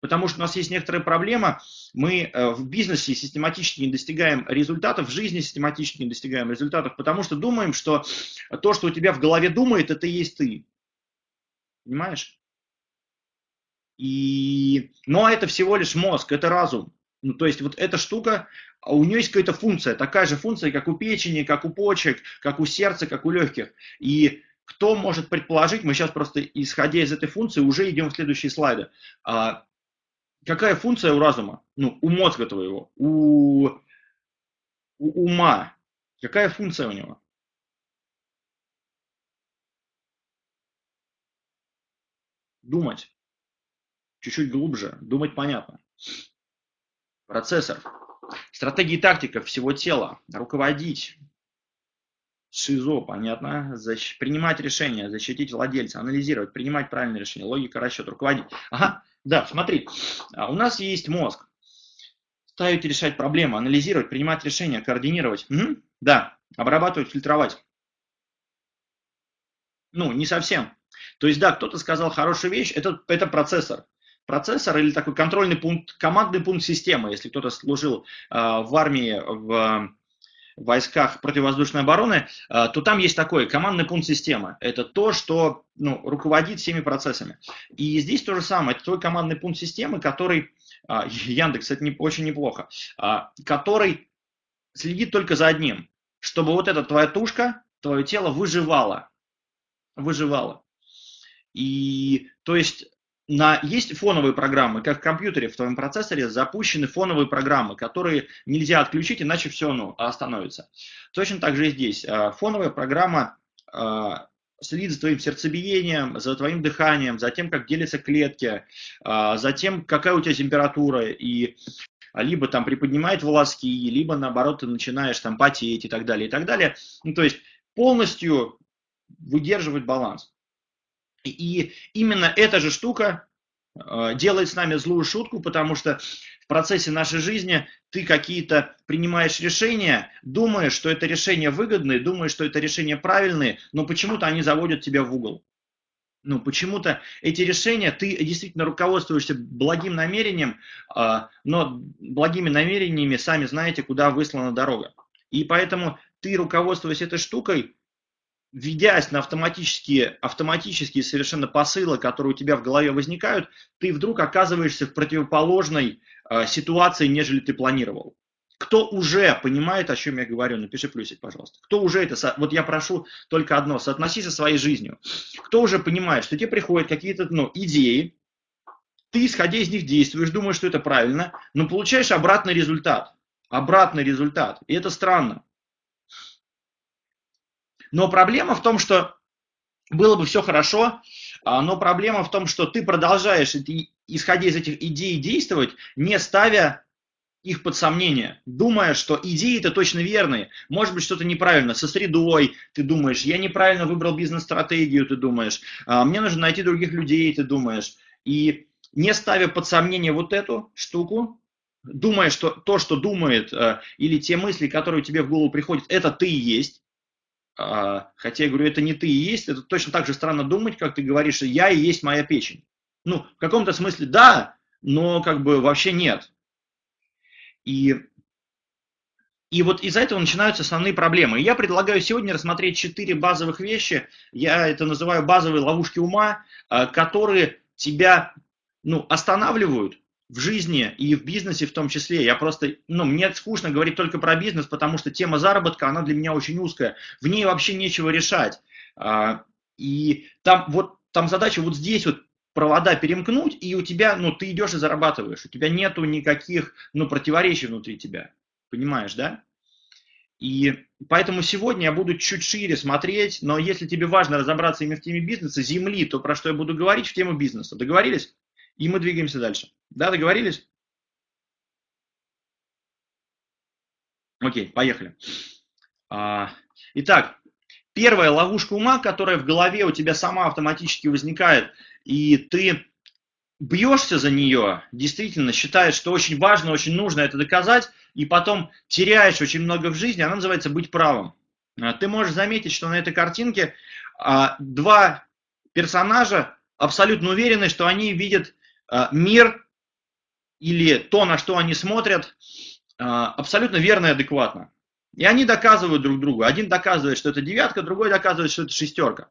потому что у нас есть некоторая проблема. Мы э, в бизнесе систематически не достигаем результатов, в жизни систематически не достигаем результатов, потому что думаем, что то, что у тебя в голове думает, это и есть ты. Понимаешь? И... Но это всего лишь мозг, это разум. Ну, то есть вот эта штука, а у нее есть какая-то функция, такая же функция, как у печени, как у почек, как у сердца, как у легких. И кто может предположить, мы сейчас просто исходя из этой функции уже идем в следующие слайды. А, какая функция у разума? ну, у мозга твоего, у, у ума, какая функция у него? Думать. Чуть-чуть глубже. Думать понятно. Процессор. Стратегии и тактика всего тела. Руководить. ШИЗО, понятно. Защ... Принимать решения, защитить владельца, анализировать, принимать правильные решения, логика, расчет, руководить. Ага, да, смотри, а у нас есть мозг. Ставить решать проблемы, анализировать, принимать решения, координировать. Угу. Да, обрабатывать, фильтровать. Ну, не совсем. То есть, да, кто-то сказал хорошую вещь, это, это процессор. Процессор или такой контрольный пункт, командный пункт системы, если кто-то служил э, в армии, в войсках противовоздушной обороны, э, то там есть такой командный пункт системы. Это то, что ну, руководит всеми процессами. И здесь то же самое. Это твой командный пункт системы, который, э, [laughs] Яндекс, это не, очень неплохо, э, который следит только за одним, чтобы вот эта твоя тушка, твое тело выживало. Выживало. И то есть на, есть фоновые программы, как в компьютере, в твоем процессоре запущены фоновые программы, которые нельзя отключить, иначе все ну, остановится. Точно так же и здесь. А, фоновая программа а, следит за твоим сердцебиением, за твоим дыханием, за тем, как делятся клетки, а, за тем, какая у тебя температура, и либо там приподнимает волоски, либо наоборот ты начинаешь там потеть и так далее, и так далее. Ну, то есть полностью выдерживать баланс. И именно эта же штука э, делает с нами злую шутку, потому что в процессе нашей жизни ты какие-то принимаешь решения, думаешь, что это решение выгодное, думаешь, что это решение правильное, но почему-то они заводят тебя в угол. Ну, почему-то эти решения, ты действительно руководствуешься благим намерением, э, но благими намерениями сами знаете, куда выслана дорога. И поэтому ты, руководствуясь этой штукой, ведясь на автоматические, автоматические совершенно посылы, которые у тебя в голове возникают, ты вдруг оказываешься в противоположной э, ситуации, нежели ты планировал. Кто уже понимает, о чем я говорю, напиши плюсик, пожалуйста. Кто уже это, вот я прошу только одно, соотноси со своей жизнью. Кто уже понимает, что тебе приходят какие-то ну, идеи, ты, исходя из них, действуешь, думаешь, что это правильно, но получаешь обратный результат. Обратный результат. И это странно. Но проблема в том, что было бы все хорошо, а, но проблема в том, что ты продолжаешь, исходя из этих идей, действовать, не ставя их под сомнение, думая, что идеи это точно верные, может быть что-то неправильно, со средой ты думаешь, я неправильно выбрал бизнес-стратегию, ты думаешь, «А, мне нужно найти других людей, ты думаешь, и не ставя под сомнение вот эту штуку, думая, что то, что думает, э, или те мысли, которые тебе в голову приходят, это ты и есть, хотя я говорю, это не ты и есть, это точно так же странно думать, как ты говоришь, я и есть моя печень. Ну, в каком-то смысле да, но как бы вообще нет. И, и вот из-за этого начинаются основные проблемы. И я предлагаю сегодня рассмотреть четыре базовых вещи, я это называю базовые ловушки ума, а, которые тебя ну, останавливают в жизни и в бизнесе в том числе. Я просто, ну, мне скучно говорить только про бизнес, потому что тема заработка, она для меня очень узкая. В ней вообще нечего решать. А, и там вот, там задача вот здесь вот провода перемкнуть, и у тебя, ну, ты идешь и зарабатываешь. У тебя нету никаких, ну, противоречий внутри тебя. Понимаешь, да? И поэтому сегодня я буду чуть шире смотреть, но если тебе важно разобраться именно в теме бизнеса, земли, то про что я буду говорить в тему бизнеса. Договорились? И мы двигаемся дальше. Да, договорились? Окей, поехали. А, итак, первая ловушка ума, которая в голове у тебя сама автоматически возникает, и ты бьешься за нее, действительно считаешь, что очень важно, очень нужно это доказать, и потом теряешь очень много в жизни, она называется «быть правым». А, ты можешь заметить, что на этой картинке а, два персонажа абсолютно уверены, что они видят мир или то, на что они смотрят, а, абсолютно верно и адекватно. И они доказывают друг другу. Один доказывает, что это девятка, другой доказывает, что это шестерка.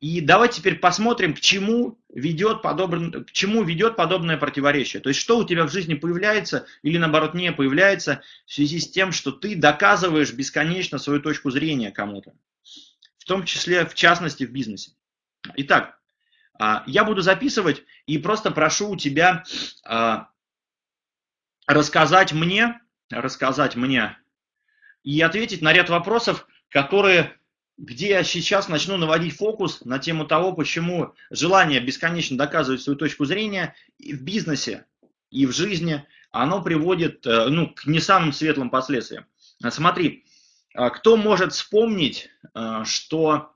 И давайте теперь посмотрим, к чему ведет, подобное, к чему ведет подобное противоречие. То есть, что у тебя в жизни появляется или, наоборот, не появляется в связи с тем, что ты доказываешь бесконечно свою точку зрения кому-то. В том числе, в частности, в бизнесе. Итак, а, я буду записывать и просто прошу у тебя а, рассказать мне, рассказать мне и ответить на ряд вопросов, которые, где я сейчас начну наводить фокус на тему того, почему желание бесконечно доказывать свою точку зрения и в бизнесе, и в жизни, оно приводит э, ну, к не самым светлым последствиям. Смотри, а кто может вспомнить, э, что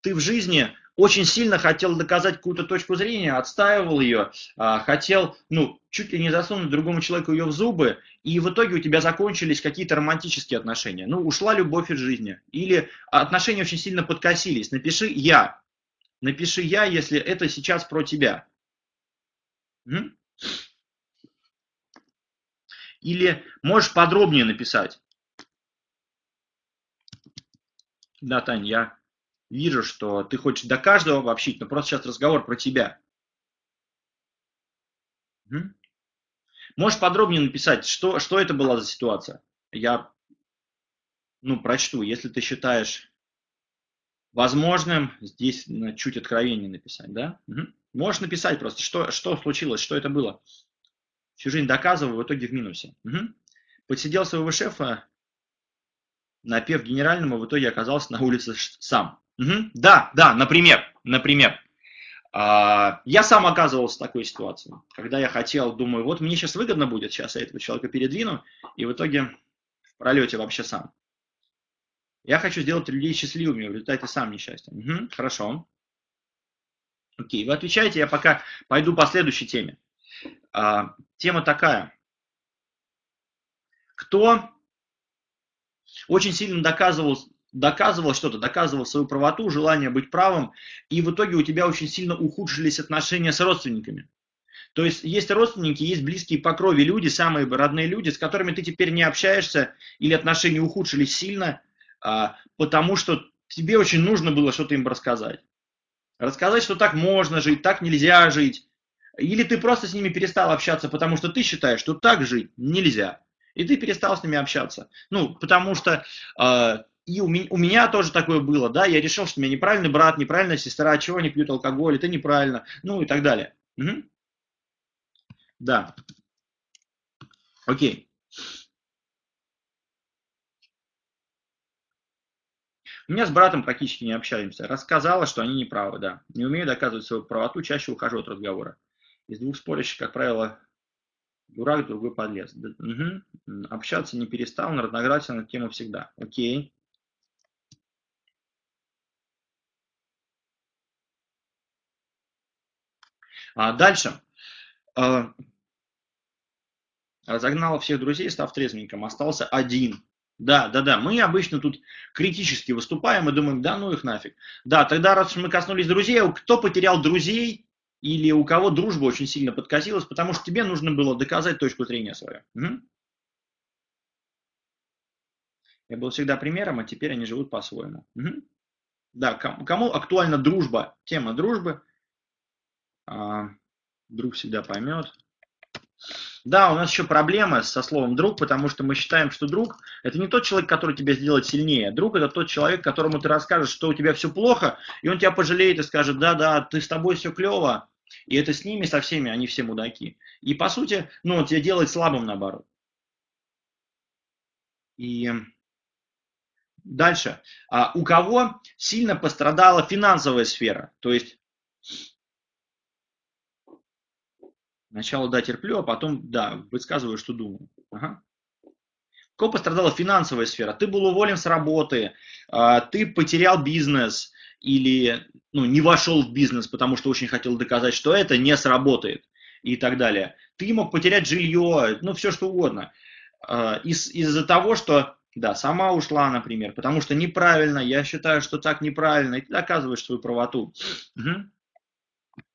ты в жизни очень сильно хотел доказать какую-то точку зрения, отстаивал ее, а, хотел, ну, чуть ли не засунуть другому человеку ее в зубы, и в итоге у тебя закончились какие-то романтические отношения. Ну, ушла любовь из жизни. Или отношения очень сильно подкосились. Напиши «я». Напиши «я», если это сейчас про тебя. Или можешь подробнее написать. Да, Тань, я вижу, что ты хочешь до каждого обобщить, но просто сейчас разговор про тебя. Угу. Можешь подробнее написать, что, что это была за ситуация? Я ну, прочту. Если ты считаешь возможным, здесь чуть откровение написать, да? Угу. Можешь написать просто, что, что случилось, что это было. Всю жизнь доказываю, в итоге в минусе. Угу. Подсидел своего шефа, напев генеральному, в итоге оказался на улице сам. Угу. Да, да, например, например. А, я сам оказывался в такой ситуации, когда я хотел, думаю, вот мне сейчас выгодно будет, сейчас я этого человека передвину, и в итоге в пролете вообще сам. Я хочу сделать людей счастливыми, в результате сам несчастен. Угу, хорошо. Окей, вы отвечаете, я пока пойду по следующей теме. А, тема такая. Кто очень сильно доказывал доказывал что-то, доказывал свою правоту, желание быть правым, и в итоге у тебя очень сильно ухудшились отношения с родственниками. То есть есть родственники, есть близкие по крови люди, самые родные люди, с которыми ты теперь не общаешься, или отношения ухудшились сильно, а, потому что тебе очень нужно было что-то им рассказать. Рассказать, что так можно жить, так нельзя жить. Или ты просто с ними перестал общаться, потому что ты считаешь, что так жить нельзя. И ты перестал с ними общаться. Ну, потому что э, и у меня, у меня тоже такое было, да, я решил, что у меня неправильный брат, неправильная сестра, чего они пьют алкоголь, это неправильно, ну и так далее. Угу. Да. Окей. У меня с братом практически не общаемся. Рассказала, что они неправы, да. Не умею доказывать свою правоту, чаще ухожу от разговора. Из двух спорящих, как правило, дурак, другой подлец. Угу. Общаться не перестал, но разногласия на тему всегда. Окей. А дальше. А, разогнал всех друзей, став трезвенником. Остался один. Да, да, да. Мы обычно тут критически выступаем и думаем, да ну их нафиг. Да, тогда раз мы коснулись друзей, кто потерял друзей или у кого дружба очень сильно подкосилась, потому что тебе нужно было доказать точку зрения свою. Угу. Я был всегда примером, а теперь они живут по-своему. Угу. Да, кому актуальна дружба, тема дружбы – а, друг всегда поймет. Да, у нас еще проблема со словом друг, потому что мы считаем, что друг это не тот человек, который тебя сделает сильнее. Друг это тот человек, которому ты расскажешь, что у тебя все плохо, и он тебя пожалеет и скажет, да, да, ты с тобой все клево. И это с ними, со всеми, они все мудаки. И по сути, ну, он тебя делает слабым наоборот. И дальше. А у кого сильно пострадала финансовая сфера? То есть Сначала да, терплю, а потом да, высказываю, что думаю. Ага. Кого пострадала финансовая сфера? Ты был уволен с работы, а, ты потерял бизнес или ну, не вошел в бизнес, потому что очень хотел доказать, что это не сработает и так далее. Ты мог потерять жилье, ну все что угодно. А, из- из-за того, что да, сама ушла, например, потому что неправильно, я считаю, что так неправильно, и ты доказываешь свою правоту. Угу.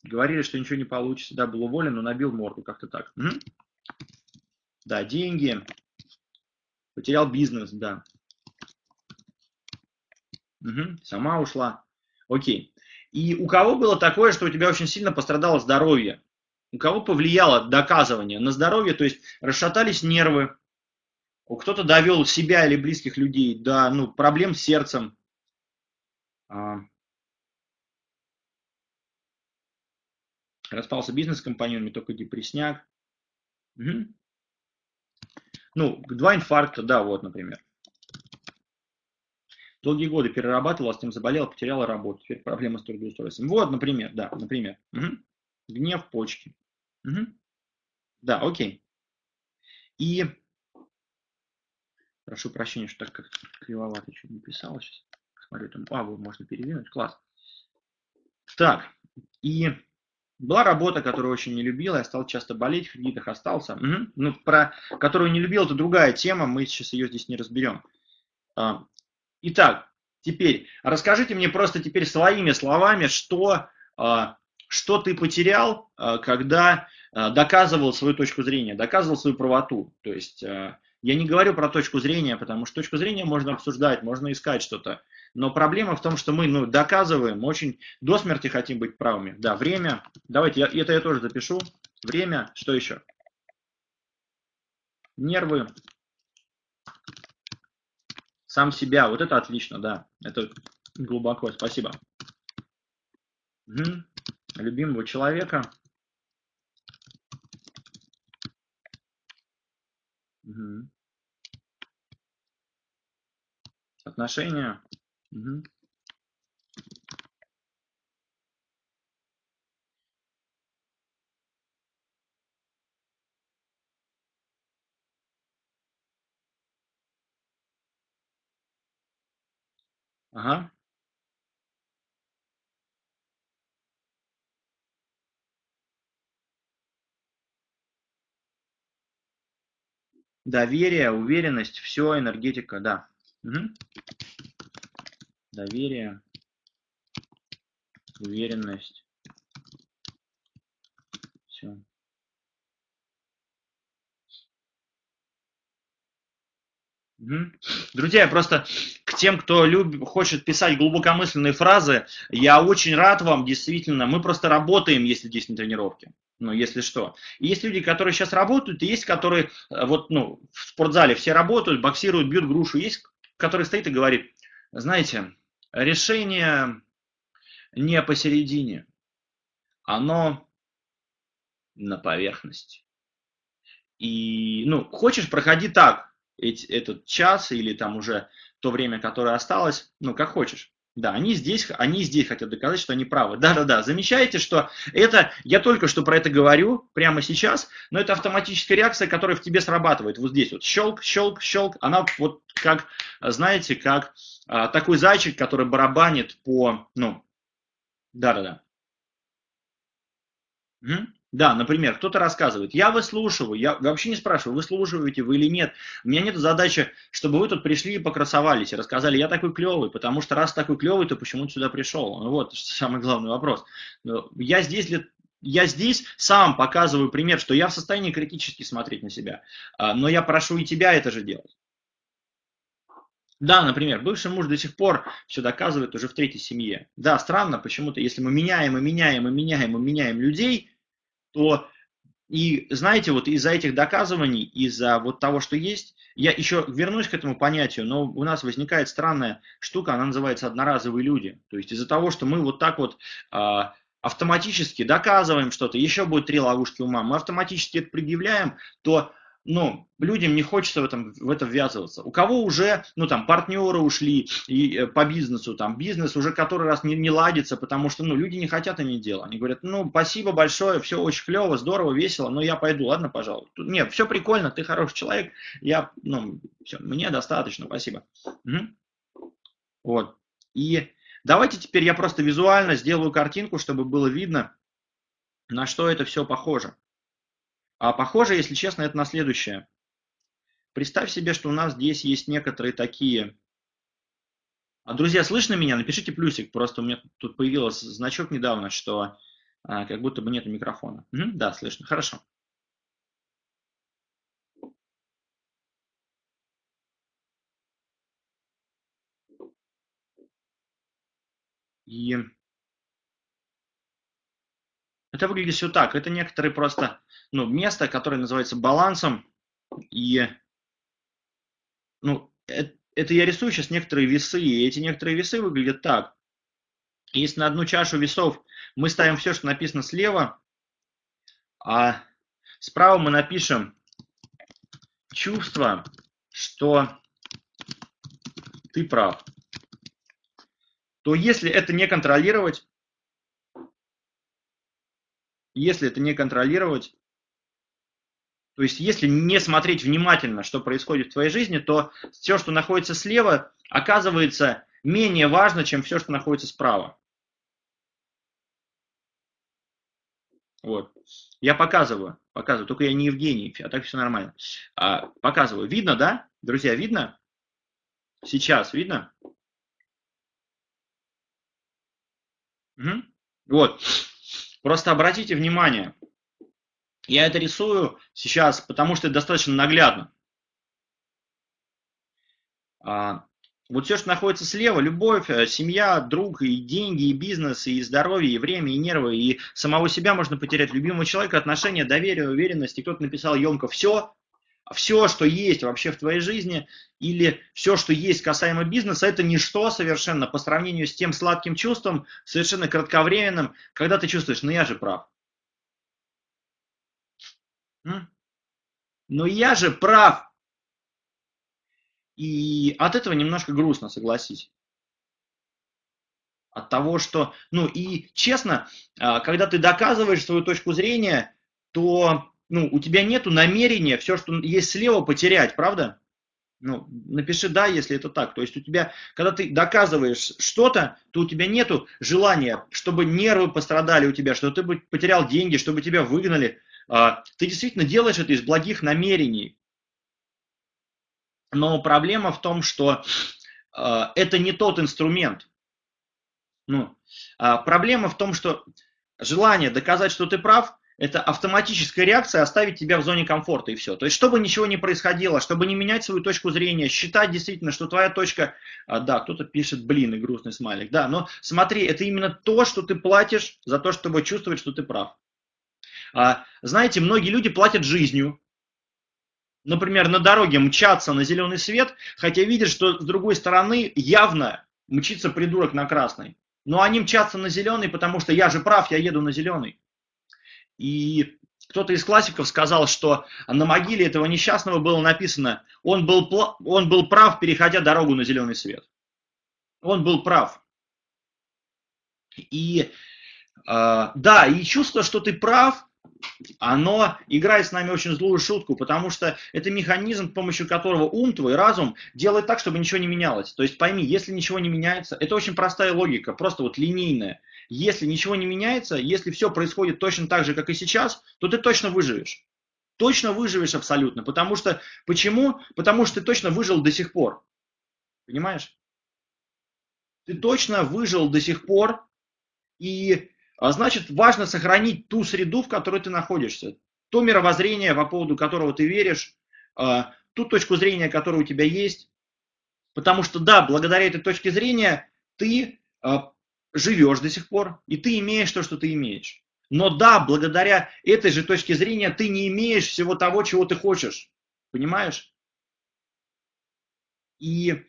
Говорили, что ничего не получится. Да, был уволен, но набил морду, как-то так. Угу. Да, деньги. Потерял бизнес, да. Угу. Сама ушла. Окей. И у кого было такое, что у тебя очень сильно пострадало здоровье? У кого повлияло доказывание на здоровье, то есть расшатались нервы, кто-то довел себя или близких людей до ну, проблем с сердцем, Распался бизнес с компаньонами, только депресняк. Угу. Ну, два инфаркта, да, вот, например. Долгие годы перерабатывала, с тем заболела, потеряла работу. Теперь проблема с трудоустройством. Вот, например, да, например. Угу. Гнев почки. Угу. Да, окей. И прошу прощения, что так как кривовато что-то написал сейчас. Смотрю, там, а, можно передвинуть, класс. Так, и была работа, которую очень не любила, я стал часто болеть, в кредитах остался. Угу. Ну, про которую не любил, это другая тема, мы сейчас ее здесь не разберем. А, итак, теперь расскажите мне просто теперь своими словами, что, а, что ты потерял, а, когда доказывал свою точку зрения, доказывал свою правоту. То есть я не говорю про точку зрения, потому что точку зрения можно обсуждать, можно искать что-то. Но проблема в том, что мы ну, доказываем, очень до смерти хотим быть правыми. Да, время. Давайте, я, это я тоже запишу. Время, что еще? Нервы. Сам себя. Вот это отлично, да. Это глубоко. Спасибо. Угу. Любимого человека. Угу. Отношения. Мгм. Ага. Доверие, уверенность, все, энергетика, да. Мгм доверие, уверенность. Все. Друзья, просто к тем, кто любит, хочет писать глубокомысленные фразы, я очень рад вам, действительно. Мы просто работаем, если здесь на тренировке. Ну, если что. И есть люди, которые сейчас работают, и есть, которые, э, вот, ну, в спортзале все работают, боксируют, бьют грушу. Есть, который стоит и говорит, знаете, решение не посередине, оно на поверхности. И, ну, хочешь, проходи так эти, этот час или там уже то время, которое осталось, ну, как хочешь. Да, они здесь, они здесь хотят доказать, что они правы. Да-да-да, замечаете, что это, я только что про это говорю, прямо сейчас, но это автоматическая реакция, которая в тебе срабатывает. Вот здесь вот щелк, щелк, щелк, она вот как, знаете, как а, такой зайчик, который барабанит по, ну, да-да-да. Да, например, кто-то рассказывает, я выслушиваю, я вообще не спрашиваю, выслушиваете вы или нет. У меня нет задачи, чтобы вы тут пришли и покрасовались, и рассказали, я такой клевый, потому что раз такой клевый, то почему ты сюда пришел? Ну вот, [laughs] самый главный вопрос. Я здесь для я здесь сам показываю пример, что я в состоянии критически смотреть на себя, а, но я прошу и тебя это же делать. Да, например, бывший муж до сих пор все доказывает уже в третьей семье. Да, странно почему-то, если мы меняем и меняем и меняем и меняем людей, то и знаете, вот из-за этих доказываний, из-за вот того, что есть, я еще вернусь к этому понятию, но у нас возникает странная штука, она называется одноразовые люди. То есть из-за того, что мы вот так вот э, автоматически доказываем что-то, еще будет три ловушки ума, мы автоматически это предъявляем, то ну, людям не хочется в, этом, в это ввязываться. У кого уже, ну, там, партнеры ушли и, э, по бизнесу, там, бизнес уже который раз не, не ладится, потому что, ну, люди не хотят иметь дело. Они говорят, ну, спасибо большое, все очень клево, здорово, весело, но я пойду, ладно, пожалуй. Нет, все прикольно, ты хороший человек, я, ну, все, мне достаточно, спасибо. Угу. Вот. И давайте теперь я просто визуально сделаю картинку, чтобы было видно, на что это все похоже. А похоже, если честно, это на следующее. Представь себе, что у нас здесь есть некоторые такие... А, друзья, слышно меня? Напишите плюсик. Просто у меня тут появился значок недавно, что а, как будто бы нет микрофона. Угу, да, слышно. Хорошо. И это выглядит все так. Это некоторые просто ну, место, которое называется балансом. И ну, это, это я рисую сейчас некоторые весы, и эти некоторые весы выглядят так. Если на одну чашу весов мы ставим все, что написано слева, а справа мы напишем чувство, что ты прав, то если это не контролировать, если это не контролировать, то есть если не смотреть внимательно, что происходит в твоей жизни, то все, что находится слева, оказывается менее важно, чем все, что находится справа. Вот. Я показываю, показываю, только я не Евгений, а так все нормально. А, показываю. Видно, да? Друзья, видно? Сейчас видно? Угу. Вот. Просто обратите внимание. Я это рисую сейчас, потому что это достаточно наглядно. А, вот все, что находится слева, любовь, э, семья, друг, и деньги, и бизнес, и здоровье, и время, и нервы, и самого себя можно потерять, любимого человека, отношения, доверие, уверенность. И кто-то написал емко все, все, что есть вообще в твоей жизни, или все, что есть касаемо бизнеса, это ничто совершенно по сравнению с тем сладким чувством, совершенно кратковременным, когда ты чувствуешь, ну я же прав. Но я же прав. И от этого немножко грустно, согласись. От того, что, ну и честно, а, когда ты доказываешь свою точку зрения, то ну, у тебя нету намерения все, что есть слева, потерять, правда? Ну, напиши да, если это так. То есть у тебя, когда ты доказываешь что-то, то у тебя нету желания, чтобы нервы пострадали у тебя, чтобы ты потерял деньги, чтобы тебя выгнали. А, ты действительно делаешь это из благих намерений. Но проблема в том, что э, это не тот инструмент. Ну, э, проблема в том, что желание доказать, что ты прав, это автоматическая реакция оставить тебя в зоне комфорта и все. То есть, чтобы ничего не происходило, чтобы не менять свою точку зрения, считать действительно, что твоя точка, а, да, кто-то пишет, блин, и грустный смайлик, да, но смотри, это именно то, что ты платишь за то, чтобы чувствовать, что ты прав. А, знаете, многие люди платят жизнью, например, на дороге мчаться на зеленый свет, хотя видят, что с другой стороны явно мчится придурок на красный. Но они мчатся на зеленый, потому что я же прав, я еду на зеленый. И кто-то из классиков сказал, что на могиле этого несчастного было написано, он был, он был прав, переходя дорогу на зеленый свет. Он был прав. И э, да, и чувство, что ты прав, оно играет с нами очень злую шутку, потому что это механизм, с помощью которого ум твой, разум делает так, чтобы ничего не менялось. То есть пойми, если ничего не меняется, это очень простая логика, просто вот линейная. Если ничего не меняется, если все происходит точно так же, как и сейчас, то ты точно выживешь. Точно выживешь абсолютно. Потому что, почему? Потому что ты точно выжил до сих пор. Понимаешь? Ты точно выжил до сих пор, и а значит, важно сохранить ту среду, в которой ты находишься. То мировоззрение, по поводу которого ты веришь, а, ту точку зрения, которая у тебя есть. Потому что, да, благодаря этой точке зрения ты а, живешь до сих пор, и ты имеешь то, что ты имеешь. Но да, благодаря этой же точке зрения ты не имеешь всего того, чего ты хочешь. Понимаешь? И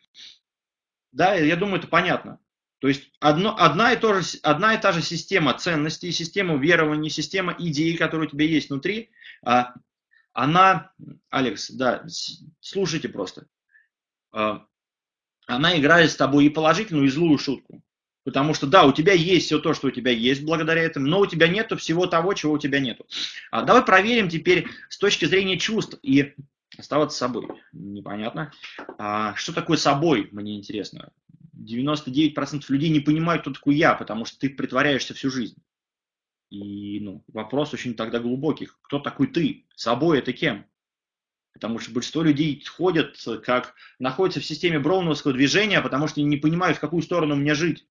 да, я думаю, это понятно. То есть одно, одна, и то же, одна и та же система ценностей, система верований, система идей, которые у тебя есть внутри, а, она, Алекс, да, слушайте просто, а, она играет с тобой и положительную, и злую шутку. Потому что, да, у тебя есть все то, что у тебя есть благодаря этому, но у тебя нет всего того, чего у тебя нету. А давай проверим теперь с точки зрения чувств и оставаться собой. Непонятно. А, что такое собой, мне интересно. 99% людей не понимают, кто такой я, потому что ты притворяешься всю жизнь. И ну, вопрос очень тогда глубокий. Кто такой ты? Собой это кем? Потому что большинство людей ходят, как находятся в системе броуновского движения, потому что не понимают, в какую сторону мне жить.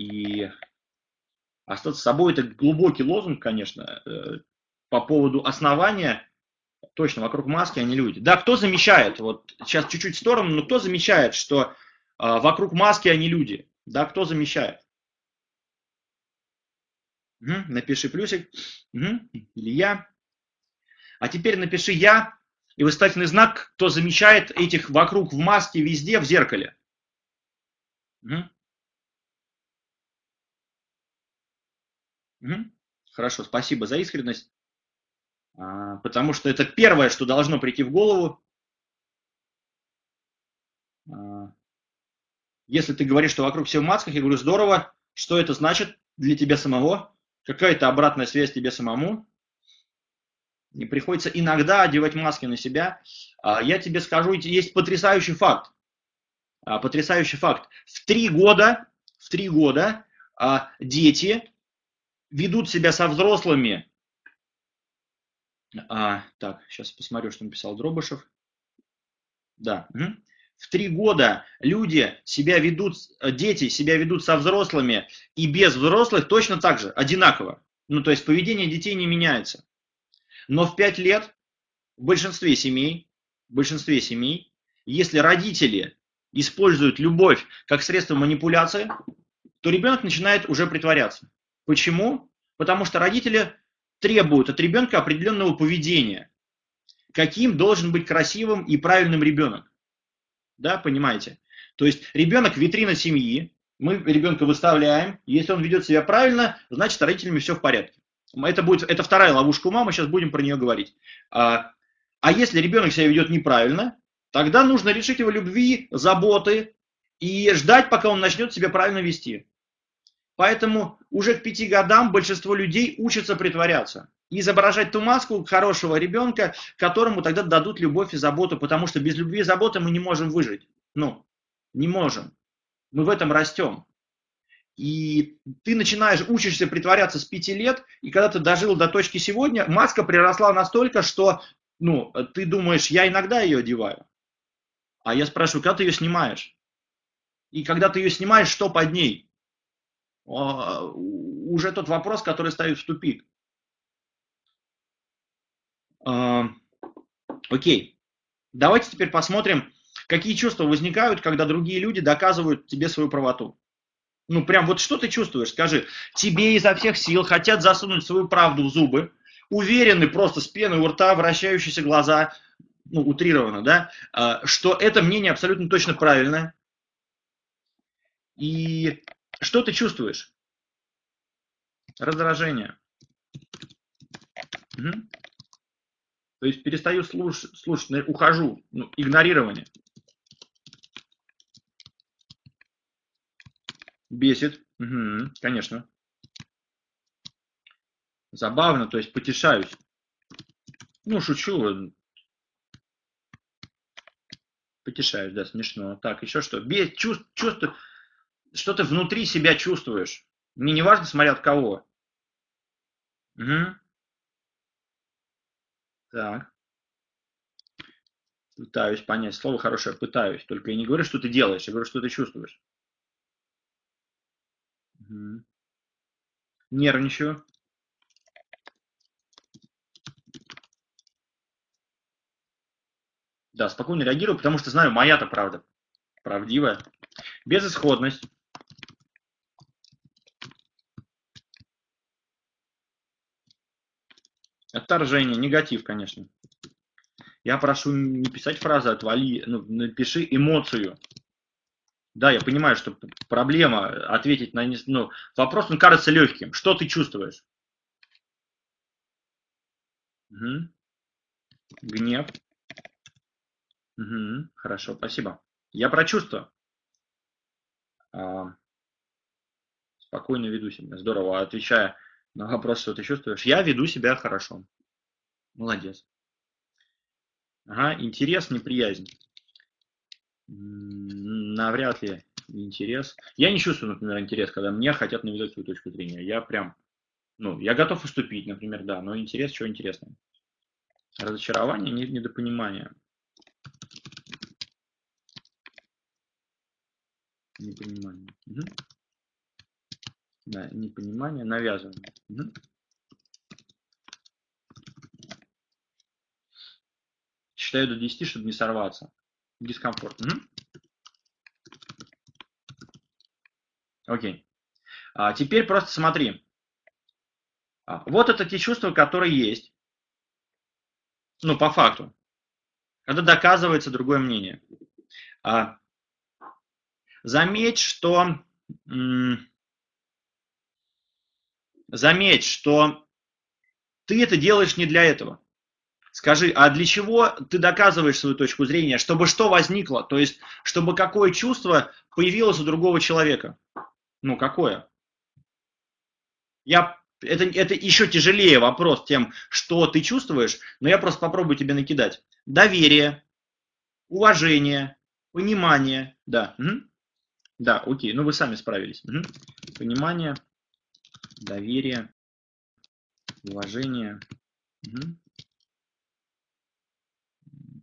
И остаться собой это глубокий лозунг, конечно, э, по поводу основания точно вокруг маски они люди. Да, кто замечает, вот сейчас чуть-чуть в сторону, но кто замечает, что э, вокруг маски они люди? Да, кто замечает? Угу, напиши плюсик. Угу, я. А теперь напиши я и восклицательный знак, кто замечает этих вокруг в маске везде в зеркале. Угу. Угу. Хорошо, спасибо за искренность. А, потому что это первое, что должно прийти в голову. А, если ты говоришь, что вокруг все в масках, я говорю, здорово, что это значит для тебя самого? Какая-то обратная связь тебе самому? И приходится иногда одевать маски на себя. А, я тебе скажу, есть потрясающий факт. Потрясающий факт. В три года, в три года дети ведут себя со взрослыми а, так, сейчас посмотрю, что написал Дробышев. Да. Угу. В три года люди себя ведут, дети себя ведут со взрослыми и без взрослых точно так же, одинаково. Ну, то есть поведение детей не меняется. Но в пять лет в большинстве семей, в большинстве семей, если родители используют любовь как средство манипуляции, то ребенок начинает уже притворяться. Почему? Потому что родители требуют от ребенка определенного поведения. Каким должен быть красивым и правильным ребенок? Да, понимаете? То есть ребенок витрина семьи, мы ребенка выставляем, если он ведет себя правильно, значит с родителями все в порядке. Это, будет, это вторая ловушка у мамы, сейчас будем про нее говорить. А, а если ребенок себя ведет неправильно, тогда нужно решить его любви, заботы и ждать, пока он начнет себя правильно вести. Поэтому уже к пяти годам большинство людей учатся притворяться. И изображать ту маску хорошего ребенка, которому тогда дадут любовь и заботу, потому что без любви и заботы мы не можем выжить. Ну, не можем. Мы в этом растем. И ты начинаешь, учишься притворяться с пяти лет, и когда ты дожил до точки сегодня, маска приросла настолько, что ну, ты думаешь, я иногда ее одеваю. А я спрашиваю, когда ты ее снимаешь? И когда ты ее снимаешь, что под ней? А, уже тот вопрос, который ставит в тупик. А, окей. Давайте теперь посмотрим, какие чувства возникают, когда другие люди доказывают тебе свою правоту. Ну, прям вот что ты чувствуешь? Скажи, тебе изо всех сил хотят засунуть свою правду в зубы, уверены просто с пеной у рта, вращающиеся глаза, ну, утрированно, да, а, что это мнение абсолютно точно правильное. И что ты чувствуешь? Раздражение. Угу. То есть перестаю слушать, слушать ухожу, ну, игнорирование. Бесит, угу, конечно. Забавно, то есть потешаюсь. Ну, шучу. Потешаюсь, да, смешно. Так, еще что? Бес, чувств, чувство, что ты внутри себя чувствуешь. Мне не важно, смотря от кого. Угу. Так. Пытаюсь понять. Слово хорошее, пытаюсь. Только я не говорю, что ты делаешь, я говорю, что ты чувствуешь. Угу. Нервничаю. Да, спокойно реагирую, потому что знаю, моя-то правда. Правдивая. Безысходность. Отторжение, негатив, конечно. Я прошу не писать фразы «отвали», ну, напиши эмоцию. Да, я понимаю, что проблема ответить на ну, вопрос, он кажется легким. Что ты чувствуешь? Угу. Гнев. Угу. Хорошо, спасибо. Я про чувства. А, спокойно веду себя. Здорово. Отвечая на вопрос, что ты чувствуешь, я веду себя хорошо. Молодец. Ага, интерес, неприязнь. Навряд ли интерес. Я не чувствую, например, интерес, когда мне хотят навязать свою точку зрения. Я прям, ну, я готов уступить, например, да, но интерес, чего интересного. Разочарование, недопонимание. Непонимание. Угу. Да, непонимание, навязывание. Угу. Считаю до 10, чтобы не сорваться. Дискомфорт. Угу. Окей. А теперь просто смотри. А, вот это те чувства, которые есть. Ну, по факту. Когда доказывается другое мнение. А, заметь, что Заметь, что ты это делаешь не для этого. Скажи, а для чего ты доказываешь свою точку зрения? Чтобы что возникло? То есть, чтобы какое чувство появилось у другого человека? Ну, какое? Я, это, это еще тяжелее вопрос тем, что ты чувствуешь, но я просто попробую тебе накидать. Доверие, уважение, понимание, да. Угу. Да, окей, ну вы сами справились. Угу. Понимание, доверие, уважение. Угу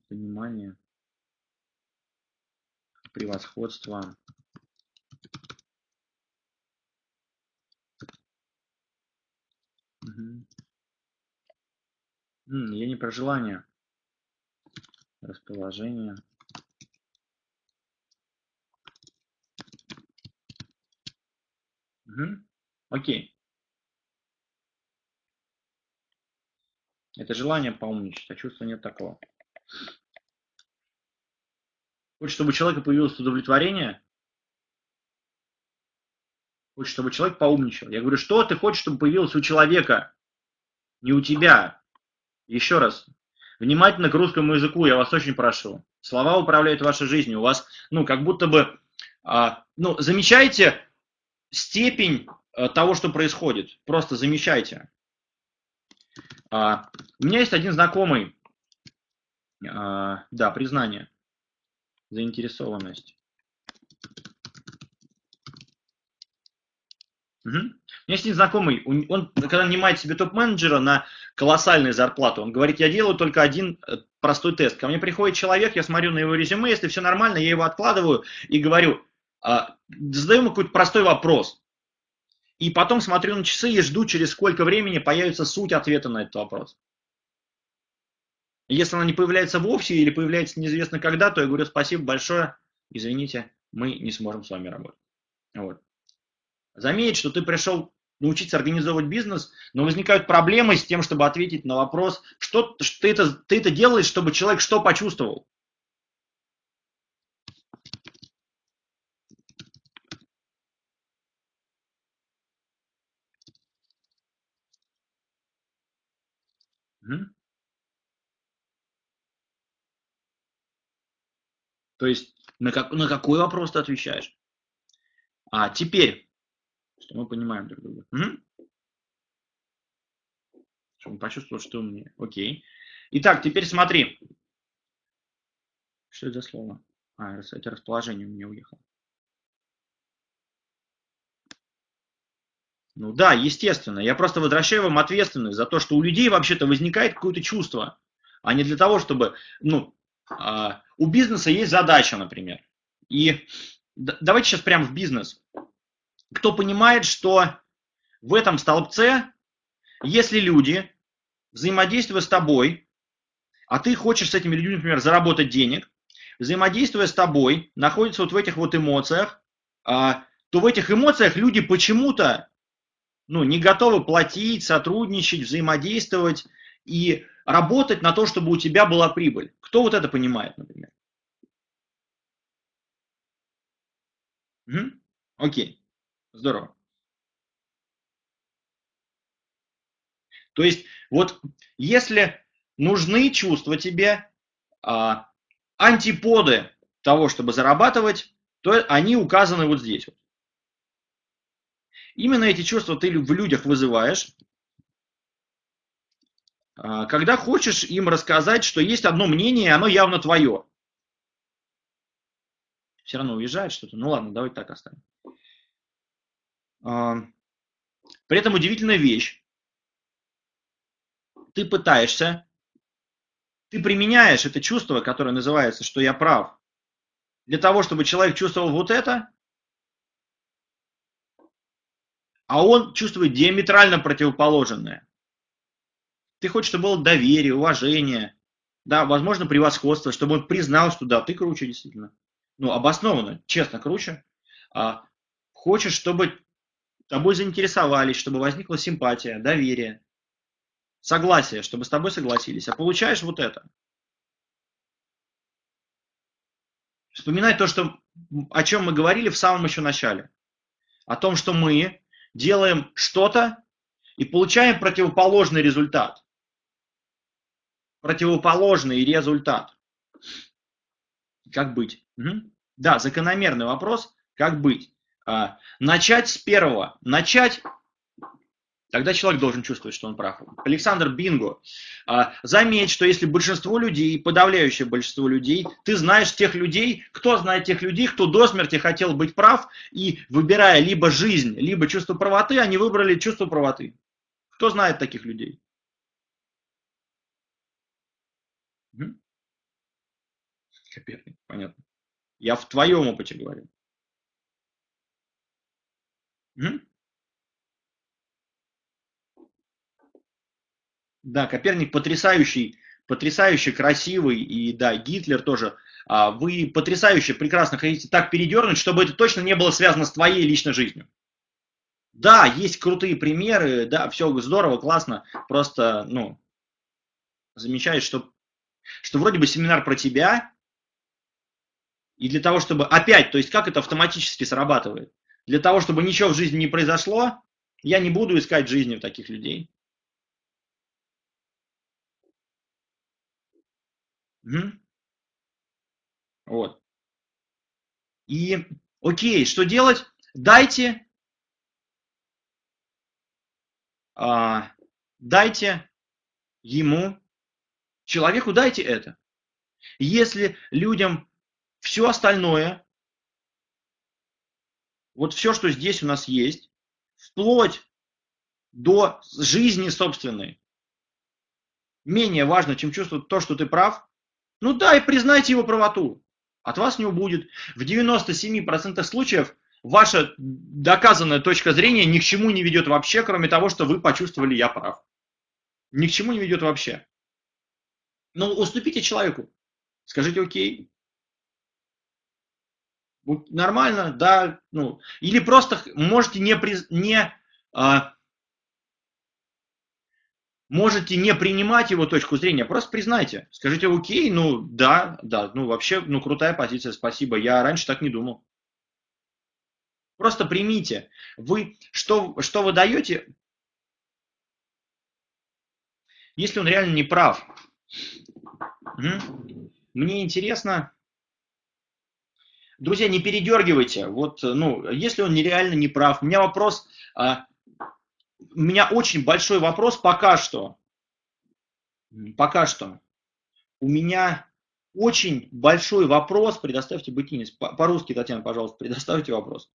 понимание, превосходство. Угу. Я не про желание. Расположение. Угу. Окей. Это желание поумничать, а чувства нет такого. Хочет, чтобы у человека появилось удовлетворение. Хочет, чтобы человек поумничал. Я говорю, что ты хочешь, чтобы появилось у человека? Не у тебя. Еще раз. Внимательно к русскому языку, я вас очень прошу. Слова управляют вашей жизнью. У вас, ну, как будто бы, а, ну, замечайте степень а, того, что происходит. Просто замечайте. А, у меня есть один знакомый, а, да, признание заинтересованность. Угу. У меня есть один знакомый, он, когда нанимает себе топ-менеджера на колоссальную зарплату, он говорит, я делаю только один э, простой тест. Ко мне приходит человек, я смотрю на его резюме, если все нормально, я его откладываю и говорю, а, задаю ему какой-то простой вопрос. И потом смотрю на часы и жду, через сколько времени появится суть ответа на этот вопрос. Если она не появляется вовсе или появляется неизвестно когда, то я говорю спасибо большое, извините, мы не сможем с вами работать. Вот. Заметь, что ты пришел научиться организовывать бизнес, но возникают проблемы с тем, чтобы ответить на вопрос, что, ты, это, ты это делаешь, чтобы человек что почувствовал. Угу. То есть на, как, на какой вопрос ты отвечаешь? А теперь, что мы понимаем друг друга. Угу. Чтобы он почувствовал, что умнее. Окей. Итак, теперь смотри. Что это за слово? А, это расположение у меня уехало. Ну да, естественно. Я просто возвращаю вам ответственность за то, что у людей вообще-то возникает какое-то чувство, а не для того, чтобы, ну, а, у бизнеса есть задача, например. И давайте сейчас прямо в бизнес. Кто понимает, что в этом столбце, если люди, взаимодействуя с тобой, а ты хочешь с этими людьми, например, заработать денег, взаимодействуя с тобой, находятся вот в этих вот эмоциях, а, то в этих эмоциях люди почему-то ну, не готовы платить, сотрудничать, взаимодействовать. И работать на то, чтобы у тебя была прибыль. Кто вот это понимает, например? Угу. Окей, здорово. То есть вот если нужны чувства тебе, а, антиподы того, чтобы зарабатывать, то они указаны вот здесь. Именно эти чувства ты в людях вызываешь, когда хочешь им рассказать, что есть одно мнение, и оно явно твое. Все равно уезжает что-то. Ну ладно, давайте так оставим. А, при этом удивительная вещь. Ты пытаешься, ты применяешь это чувство, которое называется, что я прав, для того, чтобы человек чувствовал вот это, а он чувствует диаметрально противоположное. Ты хочешь, чтобы было доверие, уважение, да, возможно, превосходство, чтобы он признал, что да, ты круче действительно. Ну, обоснованно, честно круче. А, хочешь, чтобы тобой заинтересовались, чтобы возникла симпатия, доверие, согласие, чтобы с тобой согласились. А получаешь вот это. Вспоминай то, что, о чем мы говорили в самом еще начале. О том, что мы делаем что-то и получаем противоположный результат. Противоположный результат. Как быть? Угу. Да, закономерный вопрос. Как быть? А, начать с первого. Начать Тогда человек должен чувствовать, что он прав. Александр Бинго. А, заметь, что если большинство людей, подавляющее большинство людей, ты знаешь тех людей, кто знает тех людей, кто до смерти хотел быть прав, и выбирая либо жизнь, либо чувство правоты, они выбрали чувство правоты. Кто знает таких людей? Коперник, понятно. Я в твоем опыте говорю. Угу. Да, Коперник потрясающий, потрясающе красивый, и да, Гитлер тоже. А, вы потрясающе, прекрасно хотите так передернуть, чтобы это точно не было связано с твоей личной жизнью. Да, есть крутые примеры, да, все здорово, классно, просто, ну, замечаешь, что, что вроде бы семинар про тебя, и для того, чтобы, опять, то есть как это автоматически срабатывает, для того, чтобы ничего в жизни не произошло, я не буду искать жизни у таких людей. Угу. Вот. И, окей, что делать? Дайте, а, дайте ему, человеку дайте это. Если людям все остальное, вот все, что здесь у нас есть, вплоть до жизни собственной, менее важно, чем чувствовать то, что ты прав, ну да, и признайте его правоту. От вас не убудет. В 97% случаев ваша доказанная точка зрения ни к чему не ведет вообще, кроме того, что вы почувствовали «я прав». Ни к чему не ведет вообще. Ну, уступите человеку. Скажите «окей». Нормально, да, ну, или просто можете не, приз, не а, можете не принимать его точку зрения, просто признайте. Скажите, окей, ну да, да, ну вообще, ну крутая позиция, спасибо, я раньше так не думал. Просто примите. Вы, что, что вы даете, если он реально не прав? Мне интересно, друзья, не передергивайте. Вот, ну, если он нереально не прав. У меня вопрос, а, у меня очень большой вопрос пока что. Пока что. У меня очень большой вопрос. Предоставьте бытинец. По-русски, Татьяна, пожалуйста, предоставьте вопрос.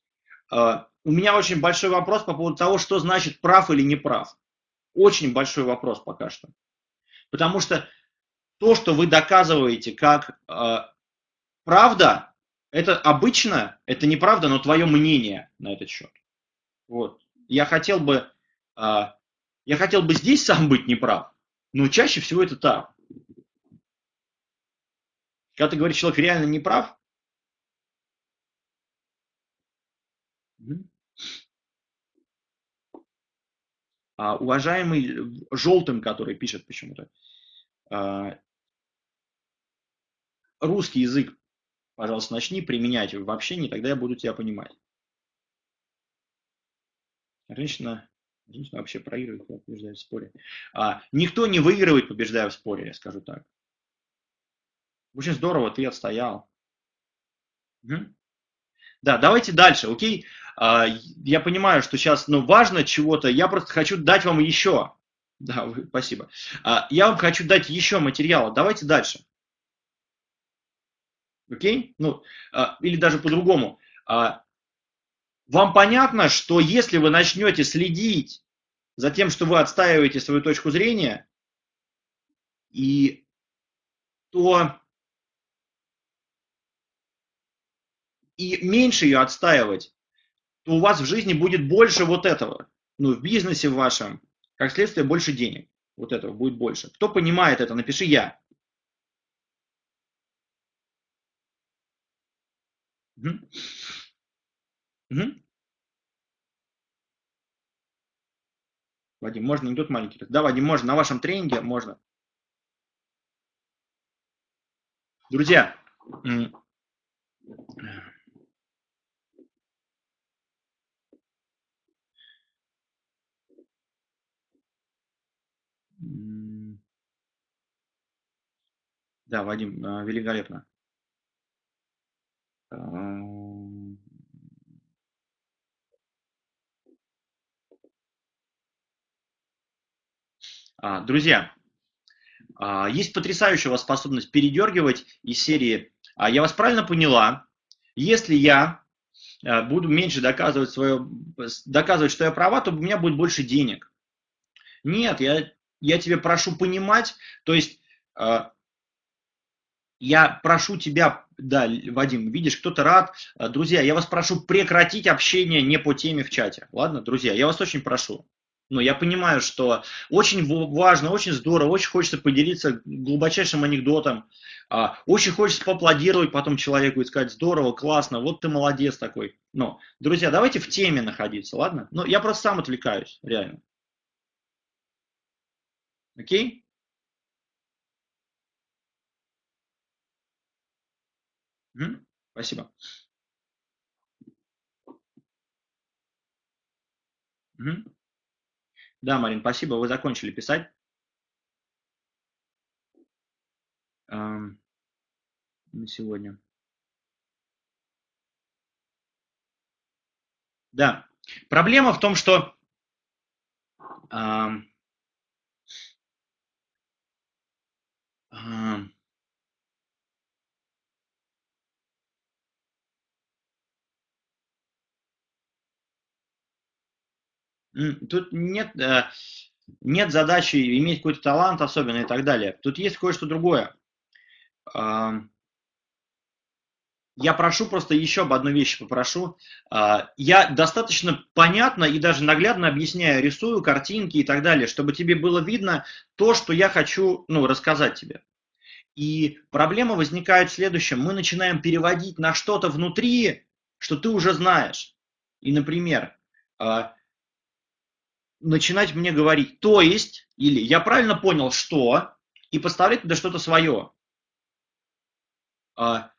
А, у меня очень большой вопрос по поводу того, что значит прав или не прав. Очень большой вопрос пока что. Потому что то, что вы доказываете как э, правда, это обычно, это неправда, но твое мнение на этот счет. Вот. Я хотел бы а, я хотел бы здесь сам быть неправ, но чаще всего это так. Когда ты говоришь, человек реально неправ, а, уважаемый желтым, который пишет почему-то, а, русский язык, пожалуйста, начни применять в общении, тогда я буду тебя понимать. Женщина Женщина вообще проигрывает, побеждает в споре. А, никто не выигрывает, побеждая в споре, я скажу так. Очень здорово, ты отстоял. Угу. Да, давайте дальше, окей? А, я понимаю, что сейчас ну, важно чего-то, я просто хочу дать вам еще. Да, вы, спасибо. А, я вам хочу дать еще материала. Давайте дальше. Окей? Ну, а, или даже по-другому. А, вам понятно, что если вы начнете следить за тем, что вы отстаиваете свою точку зрения, и то и меньше ее отстаивать, то у вас в жизни будет больше вот этого. Ну, в бизнесе вашем, как следствие, больше денег. Вот этого будет больше. Кто понимает это, напиши я. Мгм. Мгм. Вадим, можно анекдот маленький? Да, Вадим, можно. На вашем тренинге можно. Друзья, да, Вадим, э, великолепно. А, друзья, а, есть потрясающая у вас способность передергивать из серии «А «Я вас правильно поняла, если я э, буду меньше доказывать, свое, доказывать, что я права, то у меня будет больше денег». Нет, я, я тебе прошу понимать, то есть э, я прошу тебя, да, Вадим, видишь, кто-то рад. Э, друзья, я вас прошу прекратить общение не по теме в чате. Ладно, друзья, я вас очень прошу. Но я понимаю, что очень важно, очень здорово, очень хочется поделиться глубочайшим анекдотом, а, очень хочется поаплодировать потом человеку и сказать, здорово, классно, вот ты молодец такой. Но, друзья, давайте в теме находиться, ладно? Ну, я просто сам отвлекаюсь, реально. Окей? Угу, спасибо. Угу. Да, Марин, спасибо, вы закончили писать. Эм, на сегодня. Да, проблема в том, что эм, эм, Тут нет, э, нет задачи иметь какой-то талант особенный и так далее. Тут есть кое-что другое. Я прошу просто еще об одной вещи попрошу. А, я достаточно понятно и даже наглядно объясняю, рисую картинки и так далее, чтобы тебе было видно то, что я хочу ну, рассказать тебе. И проблема возникает в следующем. Мы начинаем переводить на что-то внутри, что ты уже знаешь. И, например, а, начинать мне говорить «то есть» или «я правильно понял, что» и поставлять туда что-то свое. А,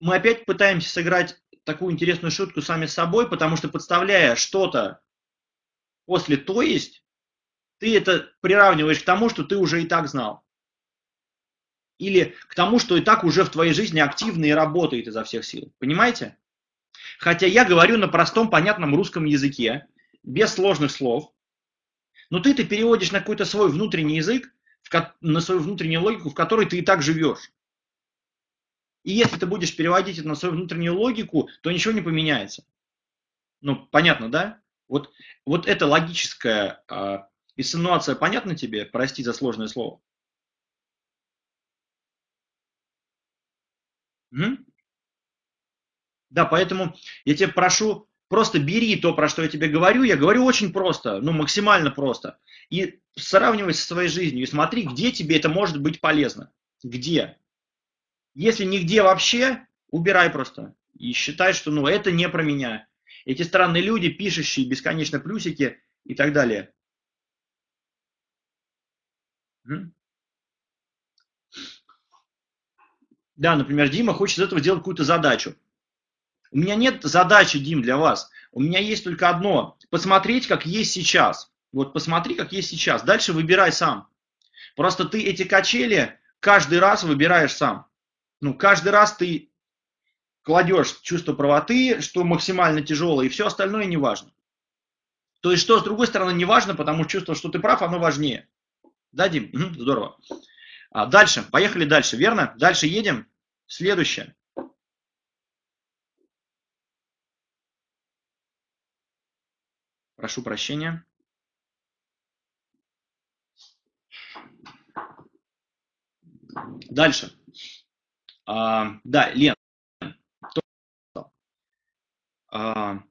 мы опять пытаемся сыграть такую интересную шутку сами с собой, потому что подставляя что-то после «то есть», ты это приравниваешь к тому, что ты уже и так знал. Или к тому, что и так уже в твоей жизни активно и работает изо всех сил. Понимаете? Хотя я говорю на простом, понятном русском языке, без сложных слов, но ты это переводишь на какой-то свой внутренний язык, на свою внутреннюю логику, в которой ты и так живешь. И если ты будешь переводить это на свою внутреннюю логику, то ничего не поменяется. Ну, понятно, да? Вот, вот эта логическая э, инсинуация понятна тебе? Прости за сложное слово. Угу. Да, поэтому я тебя прошу Просто бери то, про что я тебе говорю. Я говорю очень просто, ну максимально просто. И сравнивай со своей жизнью и смотри, где тебе это может быть полезно. Где. Если нигде вообще, убирай просто. И считай, что ну это не про меня. Эти странные люди, пишущие бесконечно плюсики и так далее. Да, например, Дима хочет из этого сделать какую-то задачу. У меня нет задачи, Дим, для вас. У меня есть только одно. Посмотреть, как есть сейчас. Вот посмотри, как есть сейчас. Дальше выбирай сам. Просто ты эти качели каждый раз выбираешь сам. Ну, каждый раз ты кладешь чувство правоты, что максимально тяжелое, и все остальное не важно. То есть, что с другой стороны не важно, потому что чувство, что ты прав, оно важнее. Да, Дим? Угу, здорово. А дальше, поехали дальше, верно? Дальше едем. Следующее. Прошу прощения. Дальше. А, да, Лен. А,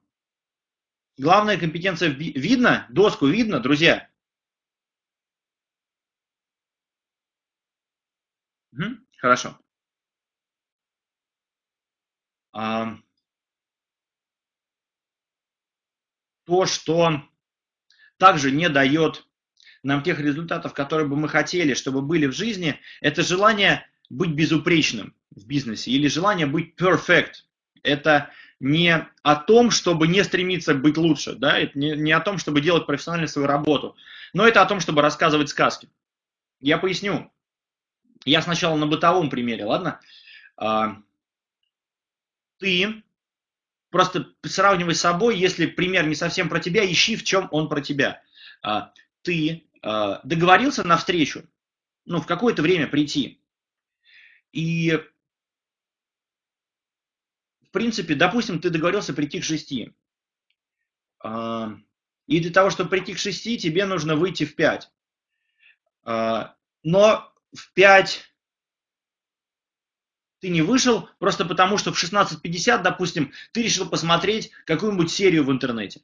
главная компетенция видно? Доску видно, друзья? Угу, хорошо. А, то, что также не дает нам тех результатов, которые бы мы хотели, чтобы были в жизни, это желание быть безупречным в бизнесе или желание быть perfect. Это не о том, чтобы не стремиться быть лучше, да, это не, не о том, чтобы делать профессионально свою работу, но это о том, чтобы рассказывать сказки. Я поясню. я сначала на бытовом примере, ладно? А, ты просто сравнивай с собой, если пример не совсем про тебя, ищи, в чем он про тебя. А, ты а, договорился на встречу, ну, в какое-то время прийти. И, в принципе, допустим, ты договорился прийти к шести. И для того, чтобы прийти к шести, тебе нужно выйти в пять. Но в 5 ты не вышел, просто потому что в 16.50, допустим, ты решил посмотреть какую-нибудь серию в интернете.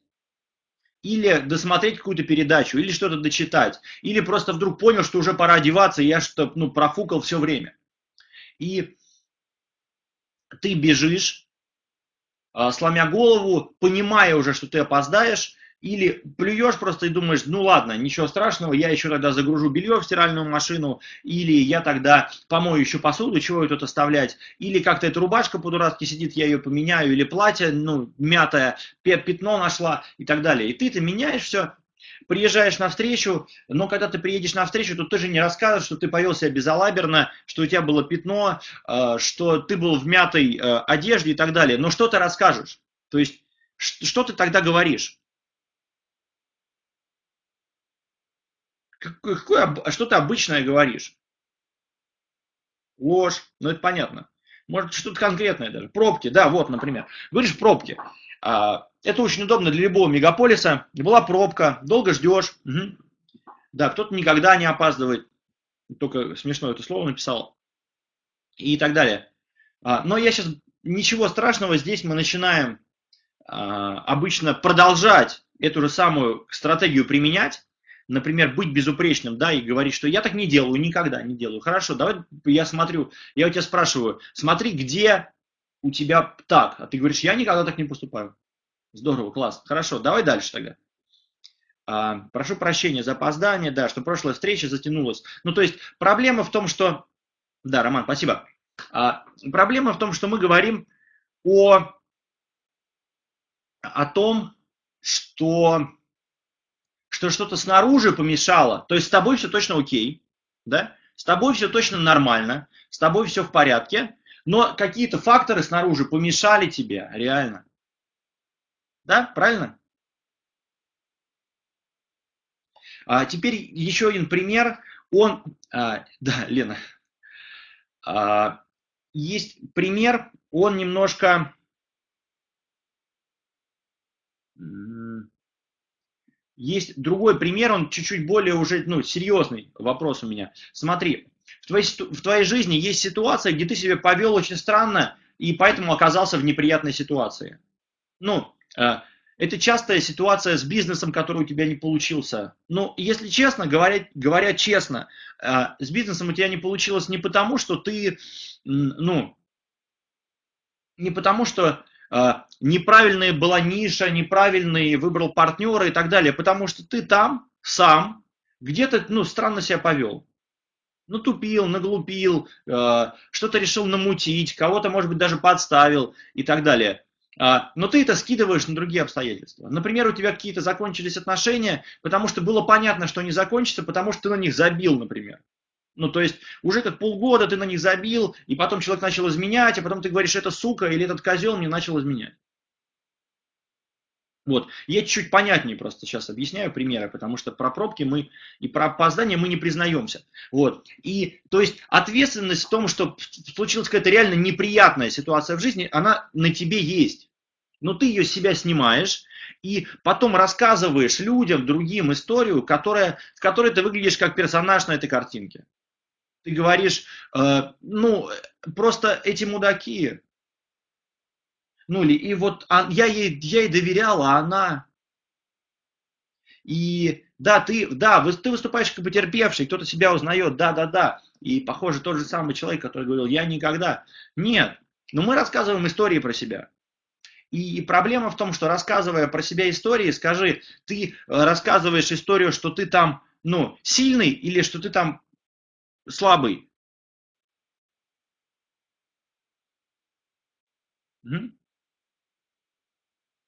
Или досмотреть какую-то передачу, или что-то дочитать. Или просто вдруг понял, что уже пора одеваться, и я что ну, профукал все время. И ты бежишь, а, сломя голову, понимая уже, что ты опоздаешь, или плюешь просто и думаешь, ну ладно, ничего страшного, я еще тогда загружу белье в стиральную машину, или я тогда помою еще посуду, чего ее тут оставлять, или как-то эта рубашка по-дурацки сидит, я ее поменяю, или платье, ну, мятое, пятно нашла и так далее. И ты-то меняешь все, приезжаешь на встречу, но когда ты приедешь на встречу, то ты же не расскажешь, что ты повел себя безалаберно, что у тебя было пятно, э, что ты был в мятой э, одежде и так далее. Но что ты расскажешь? То есть, что ты тогда говоришь? Какое, а что ты обычное говоришь? Ложь, ну это понятно. Может, что-то конкретное даже. Пробки, да, вот, например. Говоришь пробки. А, это очень удобно для любого мегаполиса. Была пробка, долго ждешь. Угу. Да, кто-то никогда не опаздывает. Только смешно это слово написал. И так далее. А, но я сейчас ничего страшного, здесь мы начинаем обычно продолжать эту же самую стратегию применять например, быть безупречным, да, и говорить, что я так не делаю, никогда не делаю. Хорошо, давай я смотрю, я у тебя спрашиваю, смотри, где у тебя так, а ты говоришь, я никогда так не поступаю. Здорово, класс. Хорошо, давай дальше тогда. А, прошу прощения за опоздание, да, что прошлая встреча затянулась. Ну, то есть проблема в том, что... Да, Роман, спасибо. А, проблема в том, что мы говорим о, о том, что что что-то снаружи помешало, то есть с тобой все точно окей, да, с тобой все точно нормально, с тобой все в порядке, но какие-то факторы снаружи помешали тебе, реально. Да, правильно? А теперь еще один пример. Он, а, да, Лена, а, есть пример, он немножко есть другой пример, он чуть-чуть более уже, ну, серьезный вопрос у меня. Смотри, в твоей, в твоей жизни есть ситуация, где ты себя повел очень странно, и поэтому оказался в неприятной ситуации. Ну, э, это частая ситуация с бизнесом, который у тебя не получился. Ну, если честно, говоря, говоря честно, э, с бизнесом у тебя не получилось не потому, что ты, ну, не потому, что неправильная была ниша, неправильный выбрал партнера и так далее, потому что ты там сам где-то ну, странно себя повел. Натупил, наглупил, а, что-то решил намутить, кого-то, может быть, даже подставил и так далее. А, но ты это скидываешь на другие обстоятельства. Например, у тебя какие-то закончились отношения, потому что было понятно, что они закончатся, потому что ты на них забил, например. Ну, то есть уже как полгода ты на них забил, и потом человек начал изменять, а потом ты говоришь, это сука или этот козел мне начал изменять. Вот. Я чуть-чуть понятнее просто сейчас объясняю примеры, потому что про пробки мы и про опоздание мы не признаемся. Вот. И, то есть, ответственность в том, что случилась какая-то реально неприятная ситуация в жизни, она на тебе есть. Но ты ее с себя снимаешь, и потом рассказываешь людям, другим историю, которая, в которой ты выглядишь как персонаж на этой картинке ты говоришь, э, ну, просто эти мудаки. Ну, или, и вот а, я, ей, я ей доверяла, а она... И да, ты, да, вы, ты выступаешь как потерпевший, кто-то себя узнает, да, да, да. И, похоже, тот же самый человек, который говорил, я никогда. Нет, но мы рассказываем истории про себя. И проблема в том, что рассказывая про себя истории, скажи, ты э, рассказываешь историю, что ты там, ну, сильный, или что ты там слабый. Угу.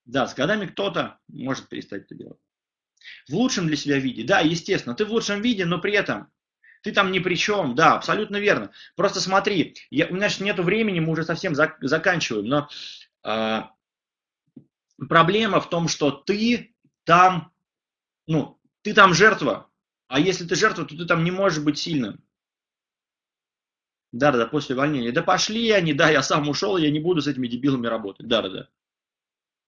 Да, с годами кто-то может перестать это делать. В лучшем для себя виде. Да, естественно, ты в лучшем виде, но при этом Ты там ни при чем, да, абсолютно верно. Просто смотри, я, у меня сейчас нету времени, мы уже совсем зак, заканчиваем, но э, проблема в том, что ты там, ну, ты там жертва, а если ты жертва, то ты там не можешь быть сильным. Да, да, после увольнения. Да пошли они, да, я сам ушел, я не буду с этими дебилами работать. Да, да.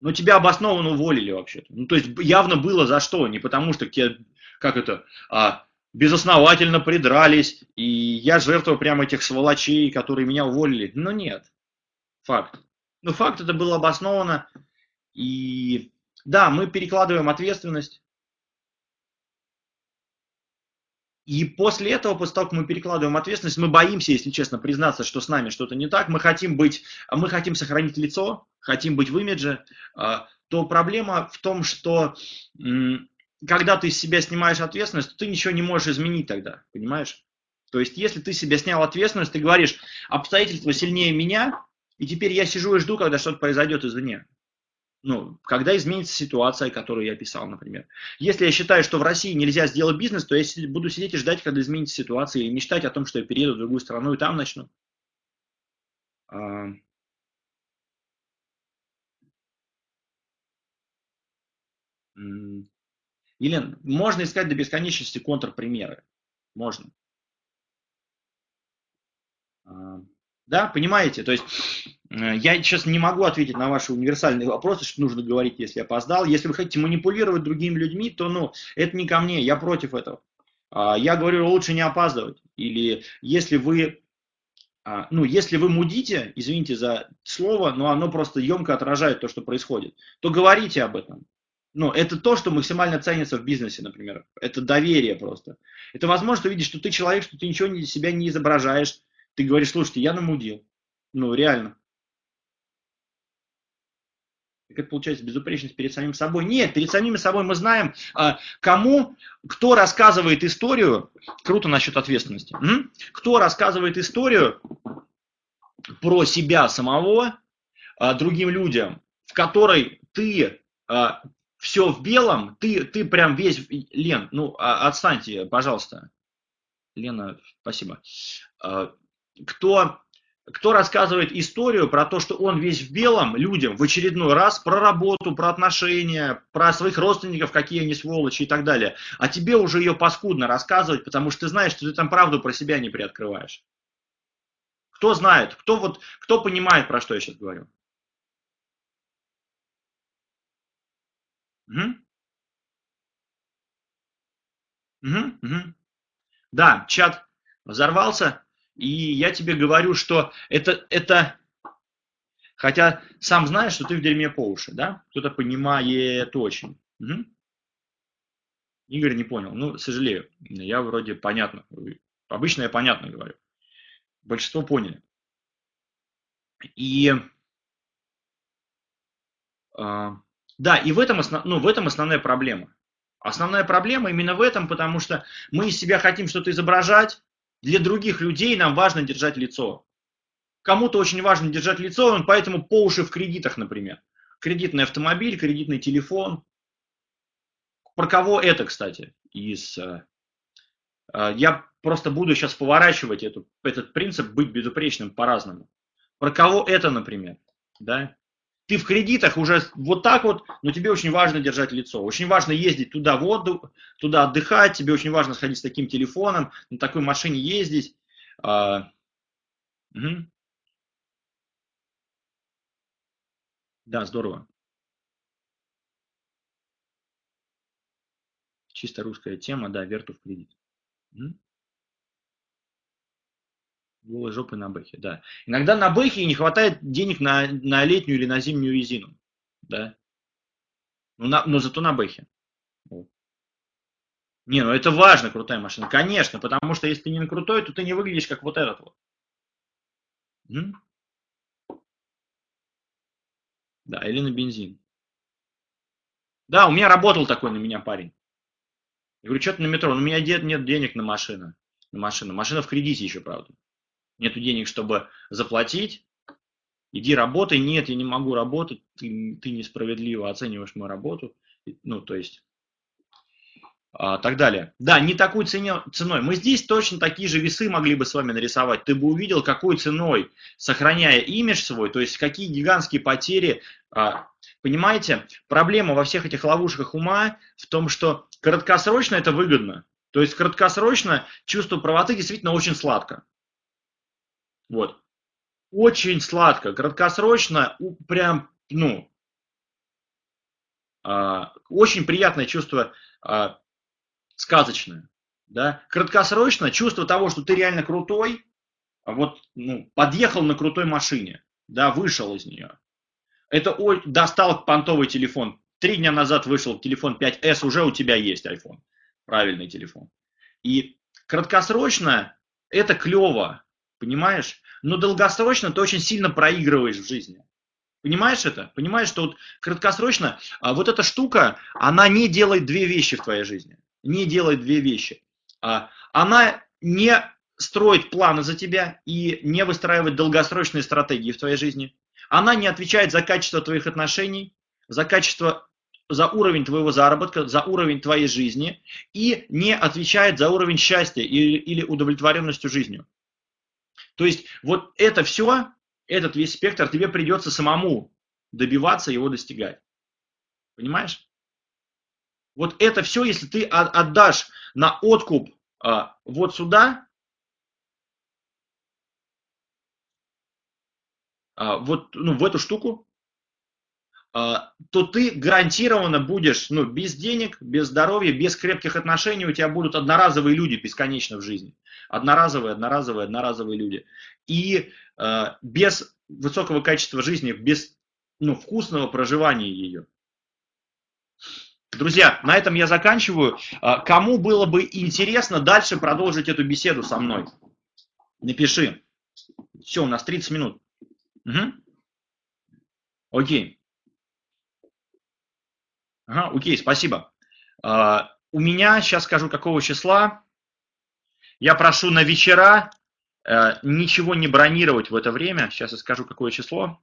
Но тебя обоснованно уволили вообще-то. Ну, то есть явно было за что, не потому что тебе, как это, а, безосновательно придрались, и я жертва прямо этих сволочей, которые меня уволили. Но нет. Факт. Ну, факт это было обосновано. И да, мы перекладываем ответственность И после этого, после того, как мы перекладываем ответственность, мы боимся, если честно, признаться, что с нами что-то не так. Мы хотим быть, мы хотим сохранить лицо, хотим быть в имидже. А, то проблема в том, что когда ты из себя снимаешь ответственность, то ты ничего не можешь изменить тогда, понимаешь? То есть, если ты себя снял ответственность, ты говоришь, обстоятельства сильнее меня, и теперь я сижу и жду, когда что-то произойдет извне ну, когда изменится ситуация, которую я писал, например. Если я считаю, что в России нельзя сделать бизнес, то я буду сидеть и ждать, когда изменится ситуация, и мечтать о том, что я перееду в другую страну и там начну. А. Елена, можно искать до бесконечности контрпримеры. Можно. Да, понимаете? То есть э, я сейчас не могу ответить на ваши универсальные вопросы, что нужно говорить, если опоздал. Если вы хотите манипулировать другими людьми, то ну, это не ко мне, я против этого. А, я говорю, лучше не опаздывать. Или если вы, а, ну, если вы мудите, извините за слово, но оно просто емко отражает то, что происходит, то говорите об этом. Ну, это то, что максимально ценится в бизнесе, например. Это доверие просто. Это возможность увидеть, что ты человек, что ты ничего из себя не изображаешь, ты говоришь, слушайте, я намудил. Ну, реально. Это получается безупречность перед самим собой. Нет, перед самим собой мы знаем, а, кому, кто рассказывает историю, круто насчет ответственности, кто рассказывает историю про себя самого а, другим людям, в которой ты а, все в белом, ты, ты прям весь, Лен, ну отстаньте, пожалуйста. Лена, спасибо кто, кто рассказывает историю про то, что он весь в белом людям в очередной раз про работу, про отношения, про своих родственников, какие они сволочи и так далее. А тебе уже ее паскудно рассказывать, потому что ты знаешь, что ты там правду про себя не приоткрываешь. Кто знает, кто, вот, кто понимает, про что я сейчас говорю? Угу. Угу, угу. Да, чат взорвался. И я тебе говорю, что это, это, хотя сам знаешь, что ты в дерьме по уши, да? Кто-то понимает очень. Угу. Игорь не понял. Ну, сожалею, я вроде понятно. Обычно я понятно говорю. Большинство поняли. И э, да, и в этом, основ, ну, в этом основная проблема. Основная проблема именно в этом, потому что мы из себя хотим что-то изображать, для других людей нам важно держать лицо. Кому-то очень важно держать лицо, он поэтому по уши в кредитах, например. Кредитный автомобиль, кредитный телефон. Про кого это, кстати, из... Э, э, я просто буду сейчас поворачивать эту, этот принцип быть безупречным по-разному. Про кого это, например, да? Ты в кредитах уже вот так вот, но тебе очень важно держать лицо. Очень важно ездить туда в отдых, туда отдыхать, тебе очень важно сходить с таким телефоном, на такой машине ездить. А, угу. Да, здорово. Чисто русская тема, да, верту в кредит. Угу. Голой жопой на бэхе, да. Иногда на бэхе не хватает денег на, на летнюю или на зимнюю резину, да. Но, на, но зато на бэхе. Не, ну это важно, крутая машина. Конечно, потому что если ты не крутой, то ты не выглядишь как вот этот вот. М? Да, или на бензин. Да, у меня работал такой на меня парень. Я говорю, что ты на метро? Ну, у меня нет денег на машину. На машину. Машина в кредите еще, правда нету денег, чтобы заплатить, иди работай, нет, я не могу работать, ты, ты несправедливо оцениваешь мою работу. Ну, то есть, а, так далее. Да, не такой ценой. Мы здесь точно такие же весы могли бы с вами нарисовать. Ты бы увидел, какой ценой, сохраняя имидж свой, то есть какие гигантские потери. А, понимаете, проблема во всех этих ловушках ума в том, что краткосрочно это выгодно. То есть краткосрочно чувство правоты действительно очень сладко. Вот. Очень сладко. Краткосрочно прям, ну, а, очень приятное чувство сказочное. Да? Краткосрочно чувство того, что ты реально крутой, вот ну, подъехал на крутой машине, да, вышел из нее. Это достал понтовый телефон. Три дня назад вышел телефон 5S, уже у тебя есть iPhone. Правильный телефон. И краткосрочно это клево, понимаешь? Но долгосрочно ты очень сильно проигрываешь в жизни. Понимаешь это? Понимаешь, что вот краткосрочно а вот эта штука, она не делает две вещи в твоей жизни не делает две вещи. А, она не строит планы за тебя и не выстраивает долгосрочные стратегии в твоей жизни. Она не отвечает за качество твоих отношений, за качество, за уровень твоего заработка, за уровень твоей жизни и не отвечает за уровень счастья или, или удовлетворенностью жизнью. То есть вот это все, этот весь спектр, тебе придется самому добиваться его достигать. Понимаешь? Вот это все, если ты отдашь на откуп а, вот сюда, а, вот ну, в эту штуку, то ты гарантированно будешь ну, без денег, без здоровья, без крепких отношений, у тебя будут одноразовые люди бесконечно в жизни. Одноразовые, одноразовые, одноразовые люди. И э, без высокого качества жизни, без ну, вкусного проживания ее. Друзья, на этом я заканчиваю. А, кому было бы интересно дальше продолжить эту беседу со мной? Напиши. Все, у нас 30 минут. Угу. Окей. Ага, окей, спасибо. Uh, у меня, сейчас скажу, какого числа. Я прошу на вечера uh, ничего не бронировать в это время. Сейчас я скажу, какое число.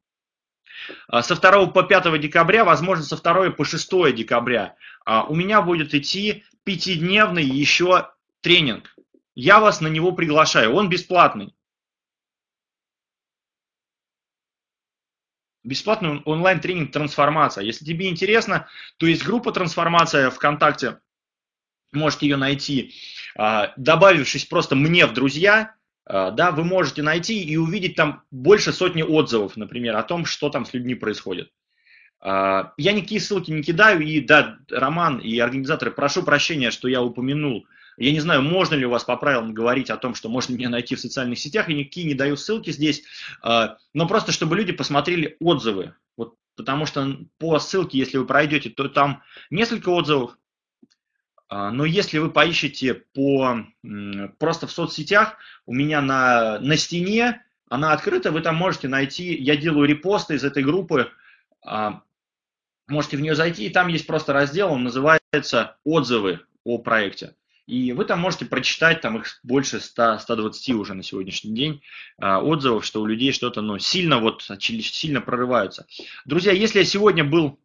А, со 2 по 5 декабря, возможно, со 2 по 6 декабря а, у меня будет идти пятидневный еще тренинг. Я вас на него приглашаю, он бесплатный. Бесплатный онлайн-тренинг «Трансформация». Если тебе интересно, то есть группа «Трансформация» ВКонтакте, можете ее найти, а, добавившись просто мне в друзья, а, да, вы можете найти и увидеть там больше сотни отзывов, например, о том, что там с людьми происходит. А, я никакие ссылки не кидаю, и да, Роман и организаторы, прошу прощения, что я упомянул. Я не знаю, можно ли у вас по правилам говорить о том, что можно меня найти в социальных сетях, я никакие не даю ссылки здесь, а, но просто чтобы люди посмотрели отзывы. Вот, потому что по ссылке, если вы пройдете, то там несколько отзывов, а, но если вы поищете по, просто в соцсетях, у меня на, на стене, она открыта, вы там можете найти, я делаю репосты из этой группы, а, можете в нее зайти, и там есть просто раздел, он называется «Отзывы о проекте». И вы там можете прочитать, там их больше 100-120 уже на сегодняшний день, а, отзывов, что у людей что-то ну, сильно, вот, сильно прорываются. Друзья, если я сегодня был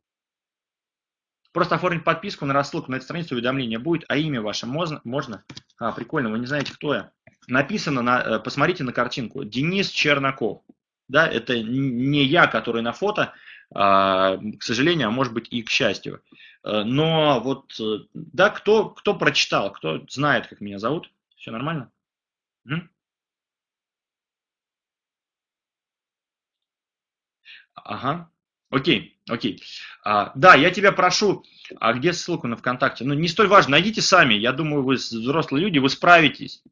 Просто оформить подписку на рассылку на эту страницу уведомления будет, а имя ваше можно? можно? А, прикольно, вы не знаете, кто я. Написано, на, э, посмотрите на картинку, Денис Чернаков. Да, это не я, который на фото, к сожалению, а может быть и к счастью. Э, но вот, э, да, кто, кто прочитал, кто знает, как меня зовут, все нормально? Угу. Ага. Окей, окей. А, да, я тебя прошу, а где ссылку на ВКонтакте? Ну, не столь важно, найдите сами. Я думаю, вы взрослые люди, вы справитесь.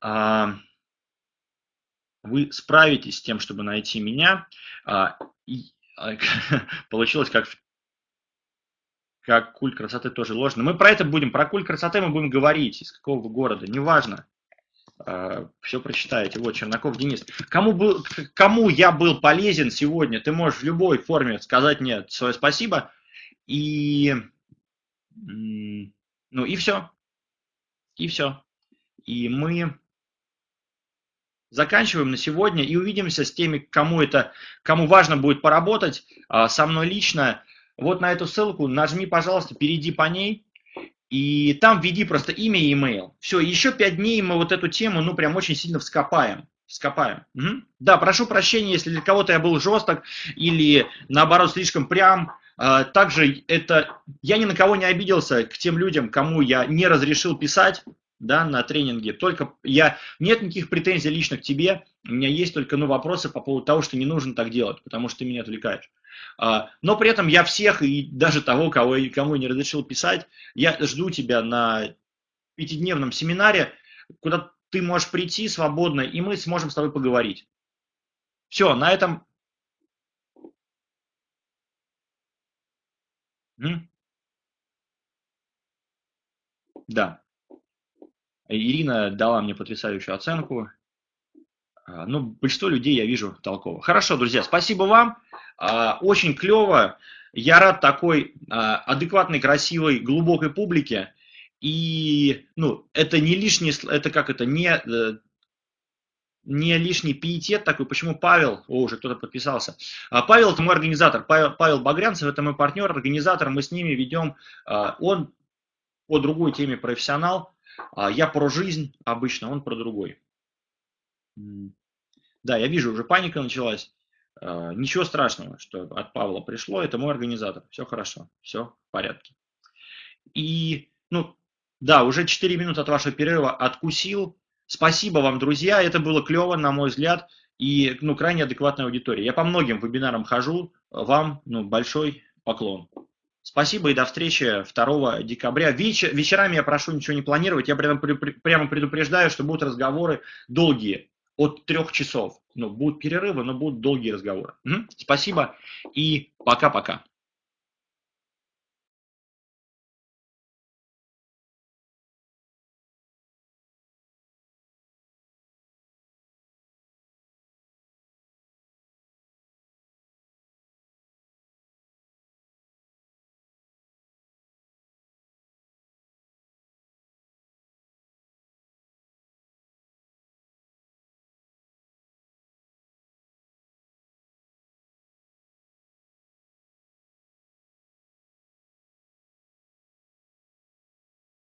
А, вы справитесь с тем, чтобы найти меня. А, и, а, [laughs] получилось как как культ красоты тоже ложно. Мы про это будем, про культ красоты мы будем говорить, из какого вы города, неважно. Э, все прочитаете. Вот, Чернаков Денис. Кому, был, кому я был полезен сегодня, ты можешь в любой форме сказать мне свое спасибо. И, ну и все. И все. И мы заканчиваем на сегодня и увидимся с теми, кому это, кому важно будет поработать. А, со мной лично вот на эту ссылку, нажми, пожалуйста, перейди по ней, и там введи просто имя и email. Все, еще пять дней мы вот эту тему, ну, прям очень сильно вскопаем. Вскопаем. Угу. Да, прошу прощения, если для кого-то я был жесток или, наоборот, слишком прям. А, также это, я ни на кого не обиделся к тем людям, кому я не разрешил писать, да, на тренинге. Только я, нет никаких претензий лично к тебе, у меня есть только, ну, вопросы по поводу того, что не нужно так делать, потому что ты меня отвлекаешь. А, но при этом я всех, и даже того, кого, кому я не разрешил писать, я жду тебя на пятидневном семинаре, куда ты можешь прийти свободно, и мы сможем с тобой поговорить. Все, на этом... Да. Ирина дала мне потрясающую оценку. А, ну, большинство людей я вижу толково. Хорошо, друзья, спасибо вам. А, очень клево. Я рад такой а, адекватной, красивой, глубокой публике. И, ну, это не лишний, это как это, не, э, не лишний пиетет такой. Почему Павел, о, уже кто-то подписался. Павел это мой организатор, Павел, Павел Багрянцев это мой партнер, организатор, мы с ними ведем, он по другой теме профессионал, я про жизнь обычно, он про другой. Да, я вижу, уже паника началась. А, ничего страшного, что от Павла пришло, это мой организатор. Все хорошо, все в порядке. И, ну, да, уже 4 минуты от вашего перерыва откусил. Спасибо вам, друзья, это было клево, на мой взгляд, и, ну, крайне адекватная аудитория. Я по многим вебинарам хожу, вам, ну, большой поклон. Спасибо и до встречи 2 декабря. Вечер, вечерами я прошу ничего не планировать. Я прямо, прямо предупреждаю, что будут разговоры долгие от трех часов. Ну, будут перерывы, но будут долгие разговоры. Угу. Спасибо и пока-пока.